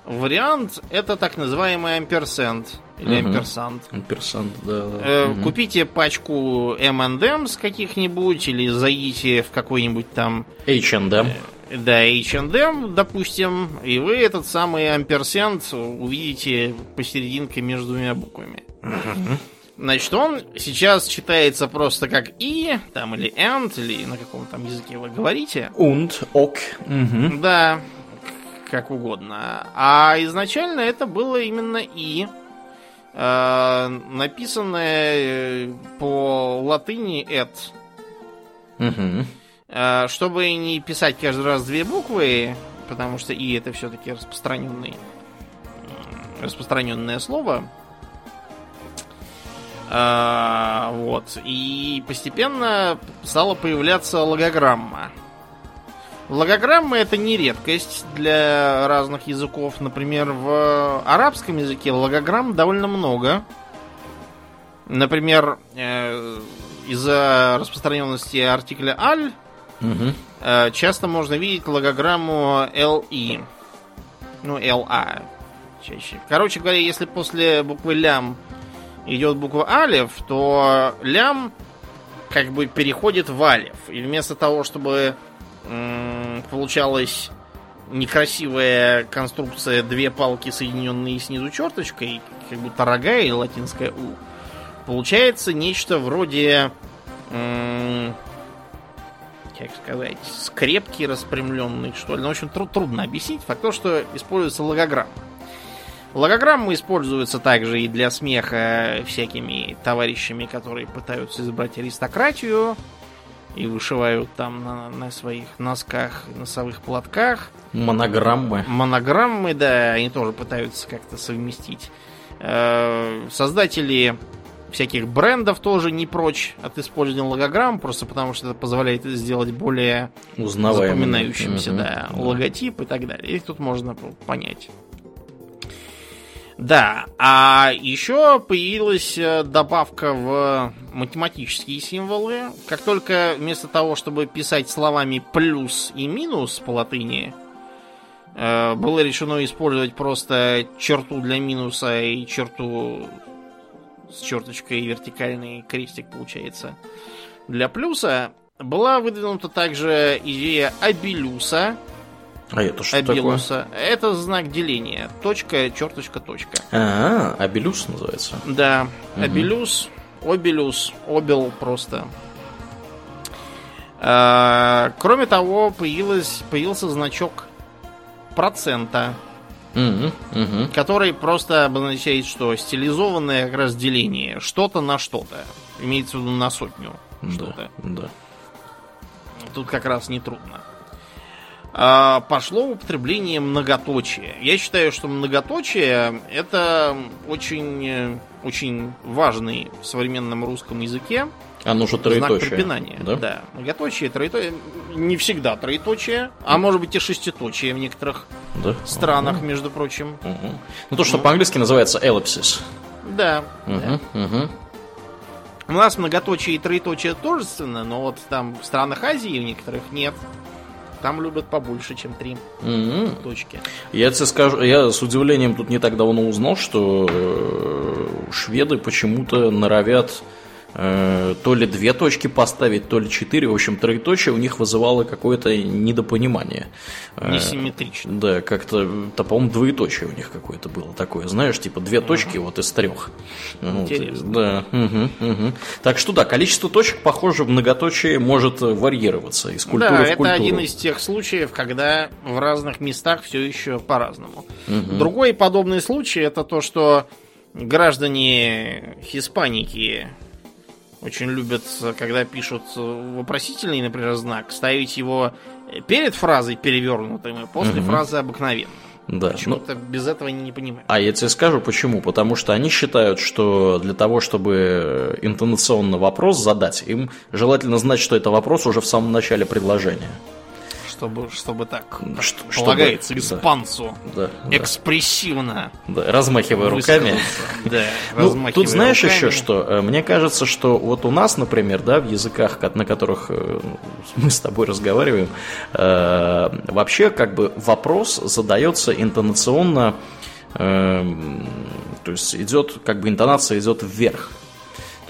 вариант это так называемый амперсент или угу. амперсант. Амперсант, да. да. Э, угу. Купите пачку M&M's каких-нибудь или зайдите в какой-нибудь там... H&M. Да, H&M, допустим, и вы этот самый амперсент увидите посерединке между двумя буквами. Значит, он сейчас читается просто как и, там, или and, или на каком там языке вы говорите. Und, ок. Угу. Да, как угодно. А изначально это было именно и, э, написанное э, по латыни et. Угу. Э, чтобы не писать каждый раз две буквы, потому что и это все-таки распространенный, распространенное слово. Э, вот. И постепенно стала появляться логограмма. Логограммы это не редкость для разных языков. Например, в арабском языке логограмм довольно много. Например, э, из-за распространенности артикля аль угу. часто можно видеть логограмму LI. Ну, LA чаще. Короче говоря, если после буквы лям идет буква алев, то лям как бы переходит в алев. И вместо того, чтобы получалась некрасивая конструкция, две палки, соединенные снизу черточкой, как будто рога или латинская У. Получается нечто вроде, как сказать, скрепки распрямленные, что ли. Ну, в общем, труд, трудно объяснить. Факт то, что используется логограмм. Логограммы используются также и для смеха всякими товарищами, которые пытаются избрать аристократию и вышивают там на, на своих носках, носовых платках. Монограммы. Монограммы, да, они тоже пытаются как-то совместить. Э, создатели всяких брендов тоже не прочь от использования логограмм, просто потому что это позволяет сделать более запоминающимся, да, логотип и так далее. И тут можно понять. Да, а еще появилась э, добавка в математические символы. Как только вместо того, чтобы писать словами плюс и минус по латыни, э, было решено использовать просто черту для минуса и черту с черточкой вертикальный крестик получается для плюса, была выдвинута также идея абелюса. А это что абелюса. такое? Это знак деления. Точка, черточка, точка. А, абелюс называется. Да, угу. абелюс, обелюс, обел просто. А, кроме того, появилась, появился значок процента Угу, угу. Который просто обозначает, что стилизованное как раз деление. Что-то на что-то. Имеется в виду на сотню. Что-то. Да. Тут как раз не трудно. А, пошло употребление многоточия. Я считаю, что многоточие это очень, очень важный в современном русском языке оно же троеточие. Знак препинания. Да? да. Многоточие, троеточие. Не всегда троеточие, а может быть и шеститочие в некоторых да? странах, угу. между прочим. Угу. Ну, то, что ну. по-английски называется эллипсис. Да. Угу, да. Угу. У нас многоточие и троеточие тождественно, но вот там в странах Азии в некоторых нет. Там любят побольше, чем три mm-hmm. точки. Я тебе скажу, я с удивлением тут не так давно узнал, что э, шведы почему-то норовят Э, то ли две точки поставить, то ли четыре. В общем, троеточие у них вызывало какое-то недопонимание. Э, Несимметрично. Да, как-то, то, по-моему, двоеточие у них какое-то было такое. Знаешь, типа две точки вот из трех. Интересно. Вот, да. Угу, угу. Так что да, количество точек, похоже, в многоточие может варьироваться из культуры да, в культуру. это один из тех случаев, когда в разных местах все еще по-разному. Угу. Другой подобный случай это то, что граждане Хиспаники очень любят, когда пишут вопросительный, например, знак, ставить его перед фразой перевернутым и после угу. фразы обыкновенным. Да. Почему-то ну, без этого они не понимают. А я тебе скажу почему. Потому что они считают, что для того, чтобы интонационно вопрос задать, им желательно знать, что это вопрос уже в самом начале предложения чтобы, чтобы так что, полагается чтобы, испанцу. Да, экспрессивно. Да, размахивая руками. Да, ну, тут знаешь руками. еще что? Э, мне кажется, что вот у нас, например, да, в языках, на которых э, мы с тобой разговариваем, э, вообще как бы вопрос задается интонационно, то есть идет, как бы интонация идет вверх.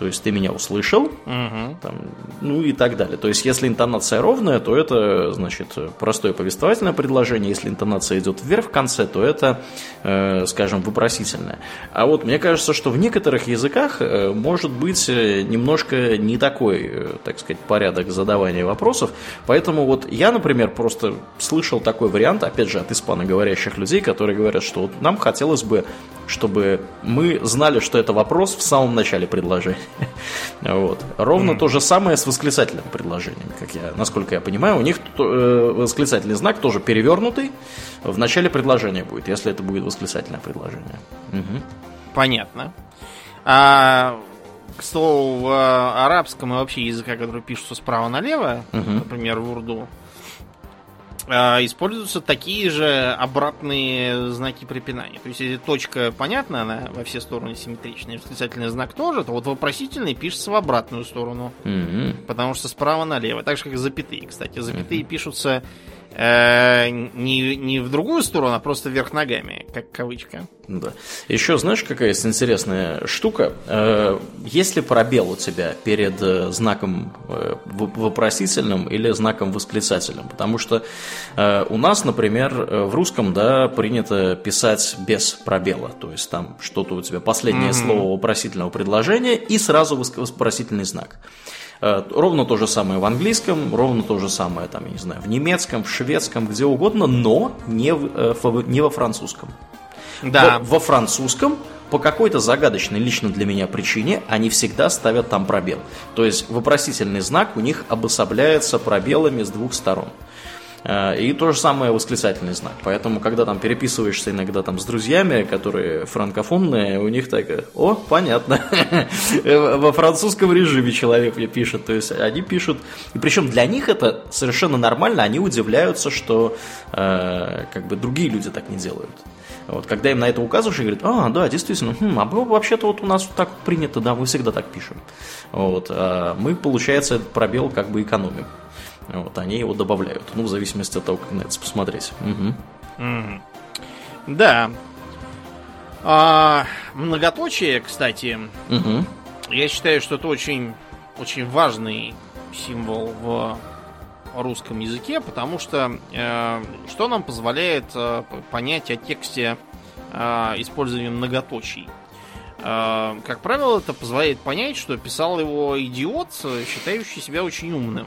То есть ты меня услышал, угу. там, ну и так далее. То есть если интонация ровная, то это значит простое повествовательное предложение. Если интонация идет вверх в конце, то это, э, скажем, вопросительное. А вот мне кажется, что в некоторых языках э, может быть э, немножко не такой, э, так сказать, порядок задавания вопросов. Поэтому вот я, например, просто слышал такой вариант, опять же, от испаноговорящих людей, которые говорят, что вот нам хотелось бы, чтобы мы знали, что это вопрос в самом начале предложения. Вот. Ровно mm. то же самое с восклицательным предложением, как я, насколько я понимаю. У них э, восклицательный знак тоже перевернутый в начале предложения будет, если это будет восклицательное предложение. Угу. Понятно. А, к слову, в арабском и вообще языка, который пишутся справа налево, угу. например, в урду, используются такие же обратные знаки препинания. То есть, если точка понятна, она во все стороны симметричная, восклицательный знак тоже, то вот вопросительный пишется в обратную сторону. Mm-hmm. Потому что справа налево. Так же, как запятые, кстати. Запятые mm-hmm. пишутся не, не в другую сторону, а просто вверх ногами, как кавычка. Да. Еще знаешь, какая есть интересная штука? Э, есть ли пробел у тебя перед э, знаком э, вопросительным или знаком восклицательным? Потому что у нас, например, в русском, да, принято писать без пробела. То есть там что-то у тебя последнее mm-hmm. слово вопросительного предложения и сразу вопросительный знак. Э, ровно то же самое в английском, ровно то же самое, там, я не знаю, в немецком, в шведском, где угодно, но не, в, э, не во французском. Да. Во, во французском по какой-то загадочной лично для меня причине они всегда ставят там пробел. То есть вопросительный знак у них обособляется пробелами с двух сторон. Э, и то же самое восклицательный знак. Поэтому, когда там переписываешься иногда там с друзьями, которые франкофонные, у них так, о, понятно, во французском режиме человек мне пишет. То есть они пишут, и причем для них это совершенно нормально, они удивляются, что э, как бы другие люди так не делают. Вот, когда им на это указываешь, и говорят, а, да, действительно, хм, а вообще-то вот у нас так принято, да, мы всегда так пишем. Вот, а мы, получается, этот пробел как бы экономим. Вот, они его добавляют. Ну, в зависимости от того, как на это посмотреть. Угу. Mm. Да. А, многоточие, кстати, угу. я считаю, что это очень, очень важный символ в русском языке, потому что э, что нам позволяет э, понять о тексте э, использованием многоточий? Э, как правило, это позволяет понять, что писал его идиот, считающий себя очень умным.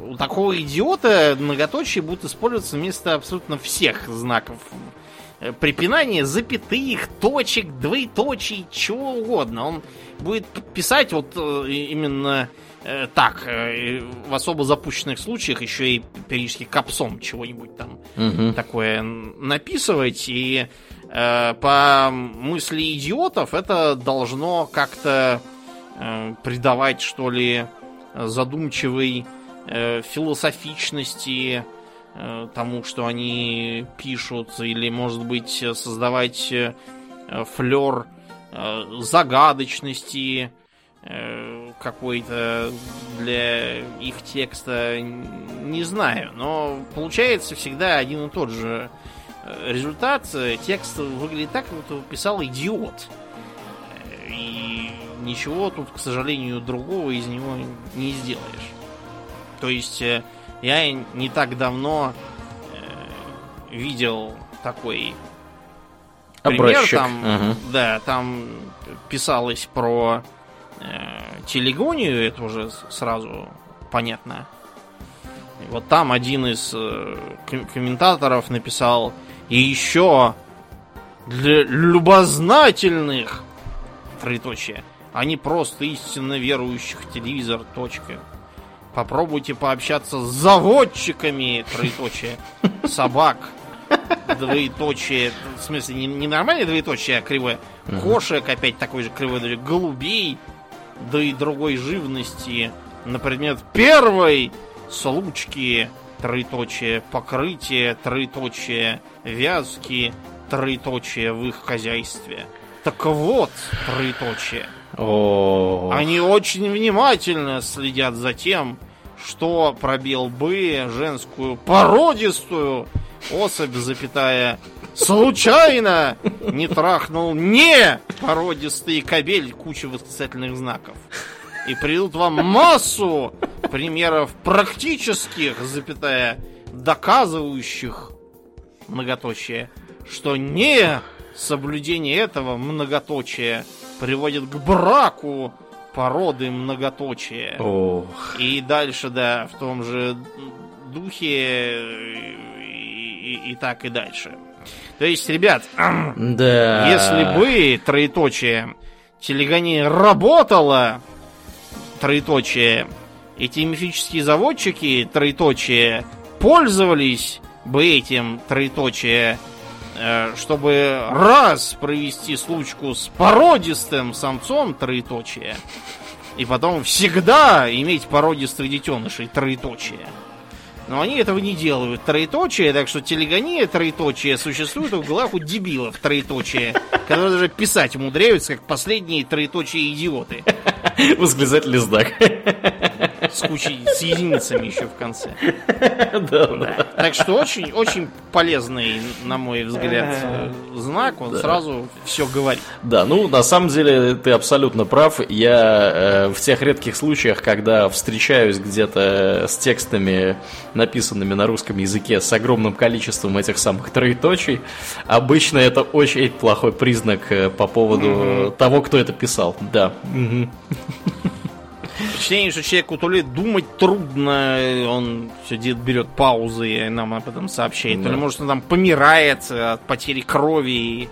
У такого идиота многоточие будут использоваться вместо абсолютно всех знаков препинания, запятых, точек, двоеточий, чего угодно. Он будет писать вот э, именно э, так, в особо запущенных случаях еще и периодически капсом чего-нибудь там угу. такое написывать. И Э, по мысли идиотов это должно как-то э, придавать, что ли, задумчивой э, философичности тому, что они пишут, или, может быть, создавать флер загадочности какой-то для их текста, не знаю. Но получается всегда один и тот же результат, э, текст выглядит так, как будто писал идиот. И ничего тут, к сожалению, другого из него не сделаешь. То есть э, я не так давно э, видел такой пример. Образчик. Там, ага. Да, там писалось про э, телегонию, это уже сразу понятно. Вот там один из э, комментаторов написал и еще для любознательных, троеточие, а не просто истинно верующих телевизор, точка. Попробуйте пообщаться с заводчиками, троеточие, собак, двоеточие, в смысле, не, не нормальное двоеточие, а кривое, кошек, опять такой же кривой, голубей, да и другой живности, на предмет первой случки, троеточие, покрытие, троеточие, вязки, троеточие в их хозяйстве. Так вот, троеточие. О. Они очень внимательно следят за тем, что пробел бы женскую породистую особь, запятая, случайно не трахнул не породистый кабель куча восклицательных знаков. И придут вам массу примеров практических, запятая, доказывающих многоточие, что не соблюдение этого многоточия приводит к браку породы многоточия. Ох. И дальше, да, в том же духе и, и, и так и дальше. То есть, ребят, да. если бы троеточие телегония работала, троеточие, эти мифические заводчики, троеточие, пользовались бы этим, троеточие, э, чтобы раз провести случку с породистым самцом, троеточие, и потом всегда иметь породистых детенышей, троеточие. Но они этого не делают, троеточие, так что телегония, троеточие, существует в головах у дебилов, троеточие, которые даже писать умудряются, как последние троеточие идиоты. Восклицательный знак. С кучей, с единицами еще в конце. Да, да. Так что очень, очень полезный, на мой взгляд, знак. Он сразу все говорит. Да, ну на самом деле ты абсолютно прав. Я э, в тех редких случаях, когда встречаюсь где-то с текстами, написанными на русском языке, с огромным количеством этих самых троеточий, обычно это очень плохой признак э, по поводу того, кто это писал. Да. Мгм. впечатление, что человеку то ли думать трудно, он все берет паузы и нам об этом сообщает, да. то ли, может, он там помирает от потери крови и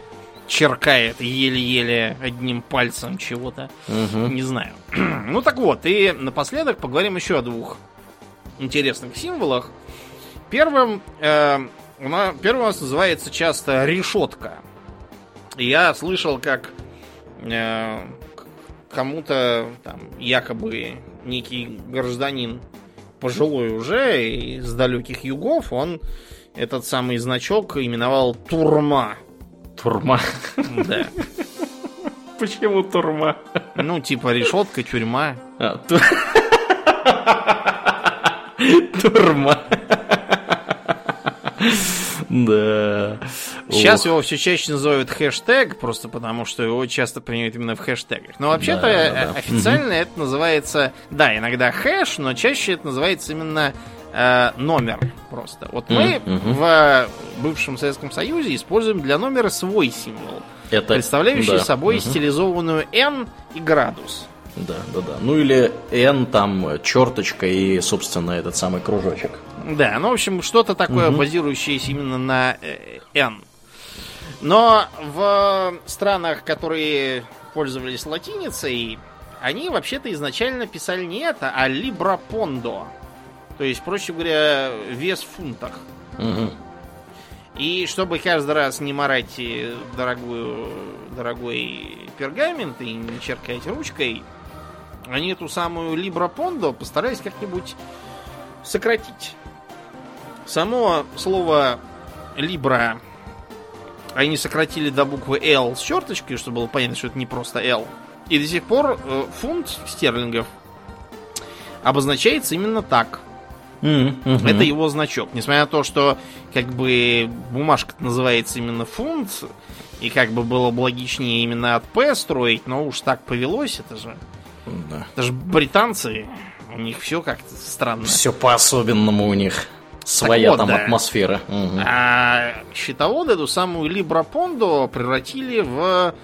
черкает еле-еле одним пальцем чего-то. Угу. Не знаю. ну так вот, и напоследок поговорим еще о двух интересных символах. Первым, э, у нас, первым у нас называется часто решетка. Я слышал, как э, кому-то там якобы некий гражданин пожилой уже из далеких югов, он этот самый значок именовал турма. Турма. Да. Почему турма? Ну, типа решетка, тюрьма. А, ту... Турма. Да. Сейчас его все чаще называют хэштег, просто потому что его часто принимают именно в хэштегах. Но вообще-то э, официально это называется, да, иногда хэш, но чаще это называется именно э, номер просто. Вот мы в бывшем Советском Союзе используем для номера свой символ, это... представляющий собой стилизованную n и градус. Да, да, да. Ну или N, там, черточка и, собственно, этот самый кружочек. Да, ну, в общем, что-то такое, угу. базирующееся именно на э, N. Но в странах, которые пользовались латиницей, они вообще-то изначально писали не это, а либрапондо. То есть, проще говоря, вес в фунтах. Угу. И чтобы каждый раз не марать дорогую, дорогой пергамент и не черкать ручкой, они эту самую Либрапондо постарались как-нибудь сократить. Само слово Либра они сократили до буквы L с черточкой, чтобы было понятно, что это не просто L. И до сих пор э, фунт стерлингов обозначается именно так. Mm-hmm. Это его значок. Несмотря на то, что как бы бумажка называется именно фунт, и как бы было бы логичнее именно от P строить, но уж так повелось, это же да. Даже британцы, у них все как-то странно. Все по-особенному у них. Своя вот, там да. атмосфера. Угу. А счетоводы эту самую Либрапондо превратили в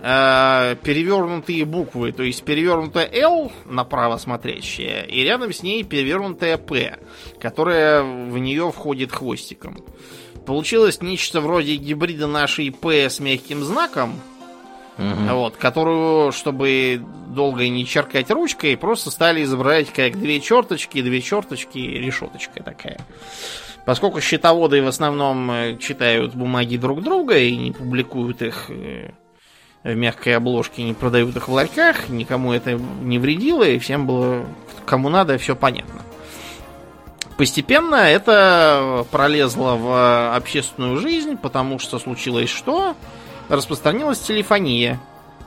э, перевернутые буквы. То есть перевернутая L направо смотрящая, и рядом с ней перевернутая P, которая в нее входит хвостиком. Получилось нечто вроде гибрида нашей P с мягким знаком, Угу. Вот, которую, чтобы долго не черкать ручкой, просто стали изображать как две черточки, две черточки, решеточка такая. Поскольку счетоводы в основном э, читают бумаги друг друга и не публикуют их э, в мягкой обложке, не продают их в ларьках, никому это не вредило, и всем было, кому надо, все понятно. Постепенно это пролезло в общественную жизнь, потому что случилось что? Распространилась телефония.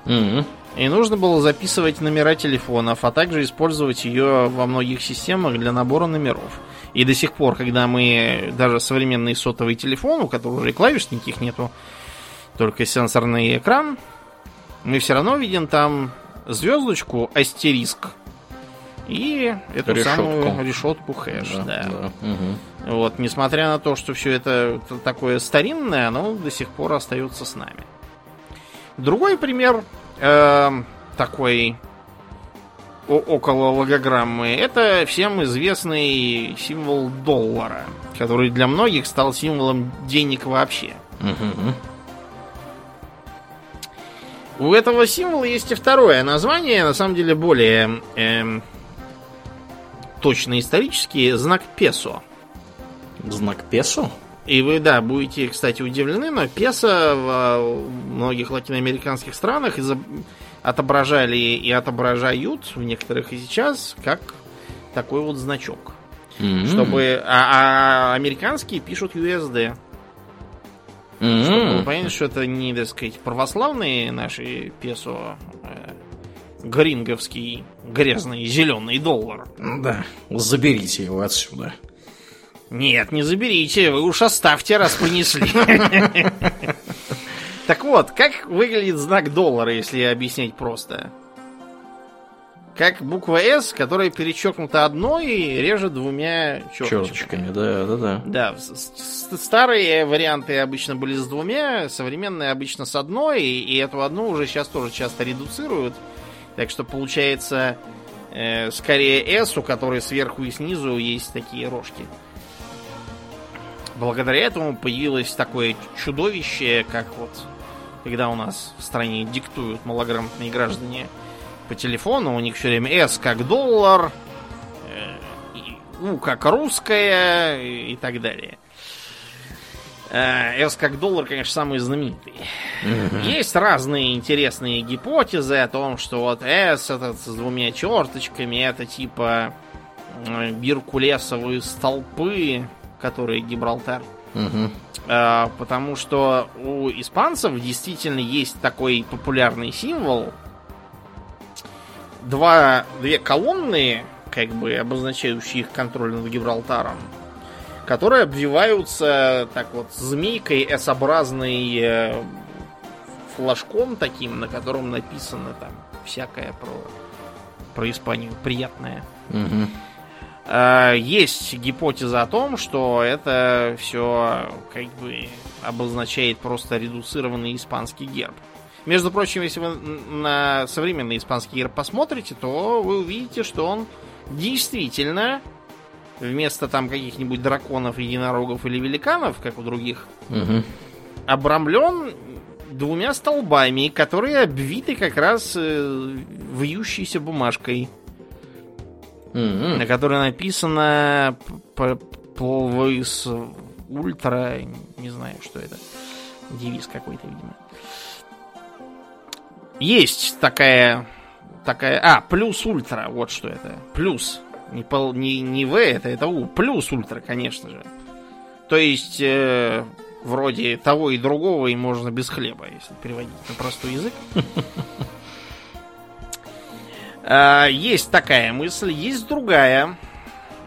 Mm-hmm. И нужно было записывать номера телефонов, а также использовать ее во многих системах для набора номеров. И до сих пор, когда мы даже современный сотовый телефон, у которого уже и клавиш никаких нету, только сенсорный экран, мы все равно видим там звездочку астериск и эту решетку. самую решетку хэш. Да, да. Да. Угу. Вот, несмотря на то, что все это такое старинное, оно до сих пор остается с нами. Другой пример э, такой около логограммы это всем известный символ доллара, который для многих стал символом денег вообще. Угу. У этого символа есть и второе название, на самом деле более э, точно исторический знак песо. Знак песо? И вы, да, будете, кстати, удивлены, но песо в многих латиноамериканских странах отображали и отображают в некоторых и сейчас как такой вот значок. Mm-hmm. Чтобы. А, а американские пишут USD. Mm-hmm. Чтобы понять, что это не, так сказать, православные наши песо, а гринговский грязный зеленый доллар. Да, заберите его отсюда. Нет, не заберите, вы уж оставьте, раз понесли. Так вот, как выглядит знак доллара, если объяснять просто? Как буква S, которая перечеркнута одной и режет двумя черточками. Черточками, да, да, да. Да, старые варианты обычно были с двумя, современные обычно с одной, и эту одну уже сейчас тоже часто редуцируют. Так что получается Э, скорее S, у которой сверху и снизу есть такие рожки. Благодаря этому появилось такое чудовище, как вот когда у нас в стране диктуют малограмотные граждане по телефону, у них все время S как доллар, U как русская и так далее. S как доллар, конечно, самый знаменитый. Mm-hmm. Есть разные интересные гипотезы о том, что вот S этот с двумя черточками, это типа Геркулесовые столпы, которые Гибралтар. Угу. А, потому что у испанцев действительно есть такой популярный символ. Два, две колонны, как бы обозначающие их контроль над Гибралтаром, которые обвиваются так вот змейкой S-образной э, флажком таким, на котором написано там всякое про, про Испанию приятное. Угу. Э, есть гипотеза о том, что это все как бы обозначает просто редуцированный испанский герб. Между прочим, если вы на современный испанский герб посмотрите, то вы увидите, что он действительно вместо там каких-нибудь драконов, единорогов или великанов, как у других, угу. обрамлен двумя столбами, которые обвиты как раз э, вьющейся бумажкой mm-hmm. на которой написано Полвейс Ультра, не знаю, что это. Девиз какой-то, видимо. Есть такая, такая, а, плюс ультра, вот что это, плюс, не, пол, не, не В, это, это У, плюс ультра, конечно же. То есть, э, вроде того и другого и можно без хлеба, если переводить на простой язык. А, есть такая мысль, есть другая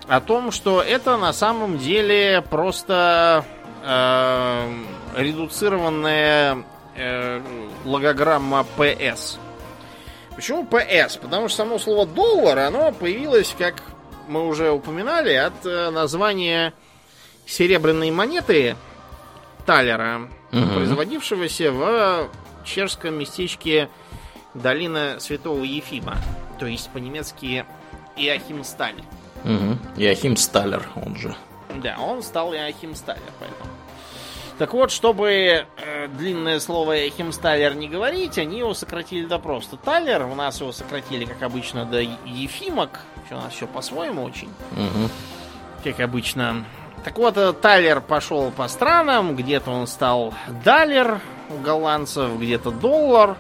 о том, что это на самом деле просто э, редуцированная э, логограмма PS. Почему PS? Потому что само слово доллар, оно появилось, как мы уже упоминали, от э, названия серебряной монеты талера, угу. производившегося в чешском местечке Долина Святого Ефима то есть по-немецки Иохим Сталь. Угу. Иохим Сталер, он же. Да, он стал Иохим Сталер, поэтому. Так вот, чтобы э, длинное слово Иохим Сталер не говорить, они его сократили до просто Талер. У нас его сократили, как обычно, до Ефимок. У нас все по-своему очень. Угу. Как обычно. Так вот, э, Талер пошел по странам, где-то он стал Далер у голландцев, где-то доллар.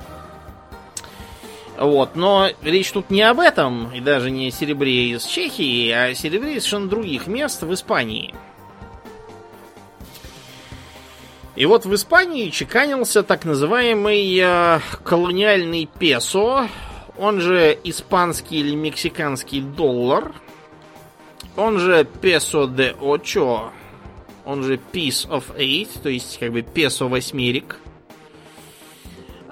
Вот, но речь тут не об этом, и даже не о серебре из Чехии, а о серебре из совершенно других мест в Испании. И вот в Испании чеканился так называемый э, колониальный песо, он же испанский или мексиканский доллар, он же песо де очо, он же piece of eight, то есть как бы песо восьмерик.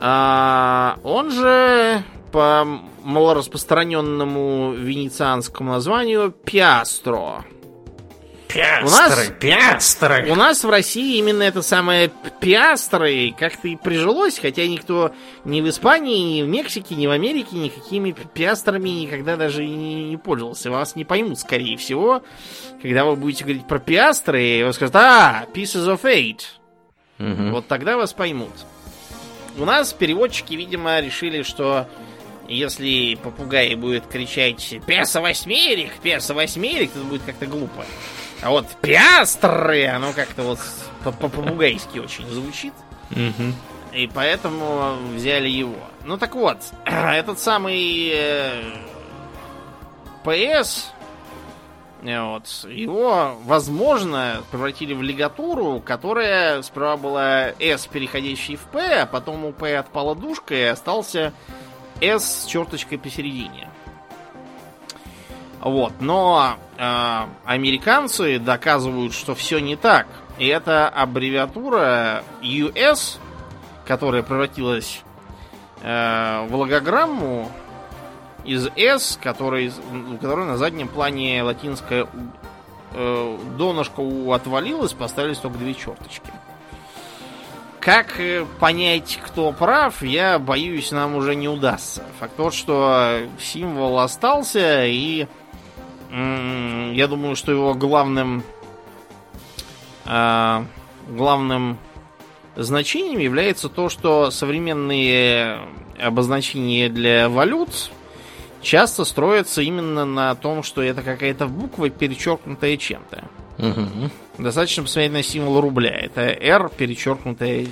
А, он же по малораспространенному венецианскому названию Пиастро. Пиастры, у нас, пиастры. У нас в России именно это самое пиастры как-то и прижилось, хотя никто ни в Испании, ни в Мексике, ни в Америке никакими пиастрами никогда даже не, не пользовался. Вас не поймут, скорее всего, когда вы будете говорить про пиастры, вы скажут, а, pieces of eight. Угу. Вот тогда вас поймут. У нас переводчики, видимо, решили, что если попугай будет кричать «Песо восьмерик! Песо восьмерик!», это будет как-то глупо. А вот «Пиастры!» оно как-то вот по-попугайски очень звучит. И поэтому взяли его. Ну так вот, этот самый э, PS, вот, его, возможно, превратили в лигатуру, которая справа была S, переходящий в P, а потом у P отпала дужка и остался S с черточкой посередине. Вот, но э, американцы доказывают, что все не так. И это аббревиатура US, которая превратилась э, в логограмму из S, который, у которой на заднем плане латинская э, донышко отвалилось, поставились только две черточки. как э, понять, кто прав, я боюсь, нам уже не удастся. Факт тот, что символ остался, и я думаю, что его главным э, главным значением является то, что современные обозначения для валют часто строятся именно на том, что это какая-то буква, перечеркнутая чем-то. Угу. Достаточно посмотреть на символ рубля. Это R, перечеркнутая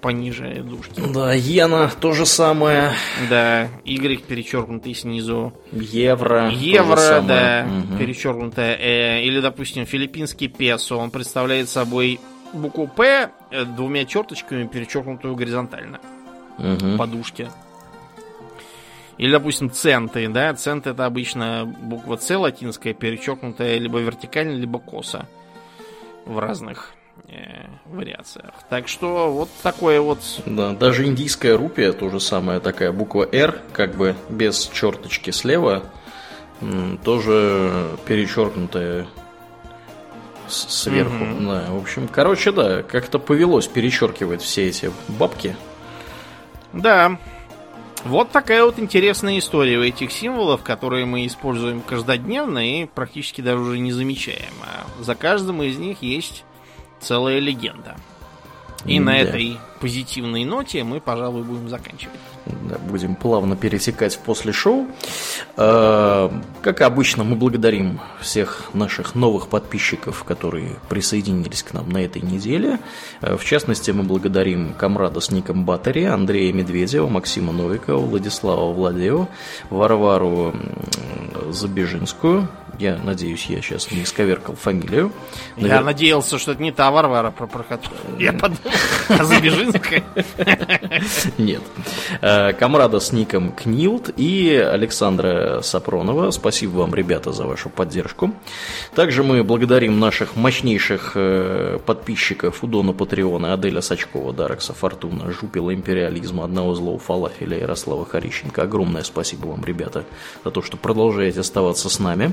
пониже дужки. Да, иена то же самое. Да, Y перечеркнутый снизу. Евро. Евро, да, угу. перечеркнутое э. Или, допустим, филиппинский песо. Он представляет собой букву П э, двумя черточками, перечеркнутую горизонтально. Угу. По дужке. Или, допустим, центы, да, цент это обычно буква С латинская, перечеркнутая либо вертикально, либо косо в разных э, вариациях. Так что вот такое вот... Да, даже индийская рупия тоже самая такая буква R, как бы без черточки слева, тоже перечеркнутая сверху. Угу. Да, в общем, короче, да, как-то повелось перечеркивать все эти бабки. Да, вот такая вот интересная история у этих символов, которые мы используем каждодневно и практически даже уже не замечаем. А за каждым из них есть целая легенда. И да. на этой позитивной ноте мы, пожалуй, будем заканчивать. Да, будем плавно пересекать после шоу. Э, как обычно, мы благодарим всех наших новых подписчиков, которые присоединились к нам на этой неделе. Э, в частности, мы благодарим комрада с ником Батари, Андрея Медведева, Максима Новикова, Владислава Владеева, Варвару Забежинскую, я надеюсь, я сейчас не исковеркал фамилию. Навер... Я надеялся, что это не та Варвара про проход. Я подумал, а Забежинская? Нет. Э, комрада с ником Книлд и Александра Сапронова. Спасибо вам, ребята, за вашу поддержку. Также мы благодарим наших мощнейших э, подписчиков Удона Патреона, Аделя Сачкова, Дарекса Фортуна, Жупила Империализма, Одного Злого Фалафеля, Ярослава Харищенко. Огромное спасибо вам, ребята, за то, что продолжаете оставаться с нами.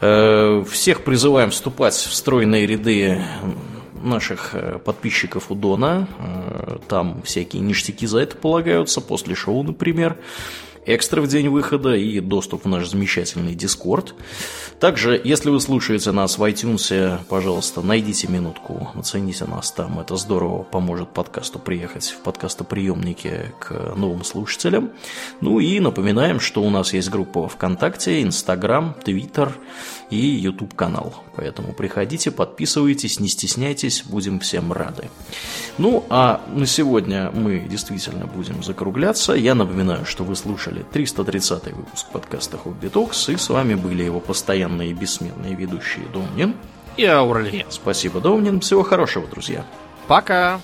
Э, всех призываем вступать в стройные ряды наших э, подписчиков у Дона. Э, там всякие ништяки за это полагаются, после шоу, например экстра в день выхода и доступ в наш замечательный Дискорд. Также, если вы слушаете нас в iTunes, пожалуйста, найдите минутку, оцените нас там. Это здорово поможет подкасту приехать в подкастоприемнике к новым слушателям. Ну и напоминаем, что у нас есть группа ВКонтакте, Инстаграм, Твиттер и YouTube канал. Поэтому приходите, подписывайтесь, не стесняйтесь, будем всем рады. Ну, а на сегодня мы действительно будем закругляться. Я напоминаю, что вы слушали 330 выпуск подкаста Хобби Токс, и с вами были его постоянные и бессменные ведущие Домнин и Аурлиен. Спасибо, Домнин. Всего хорошего, друзья. Пока.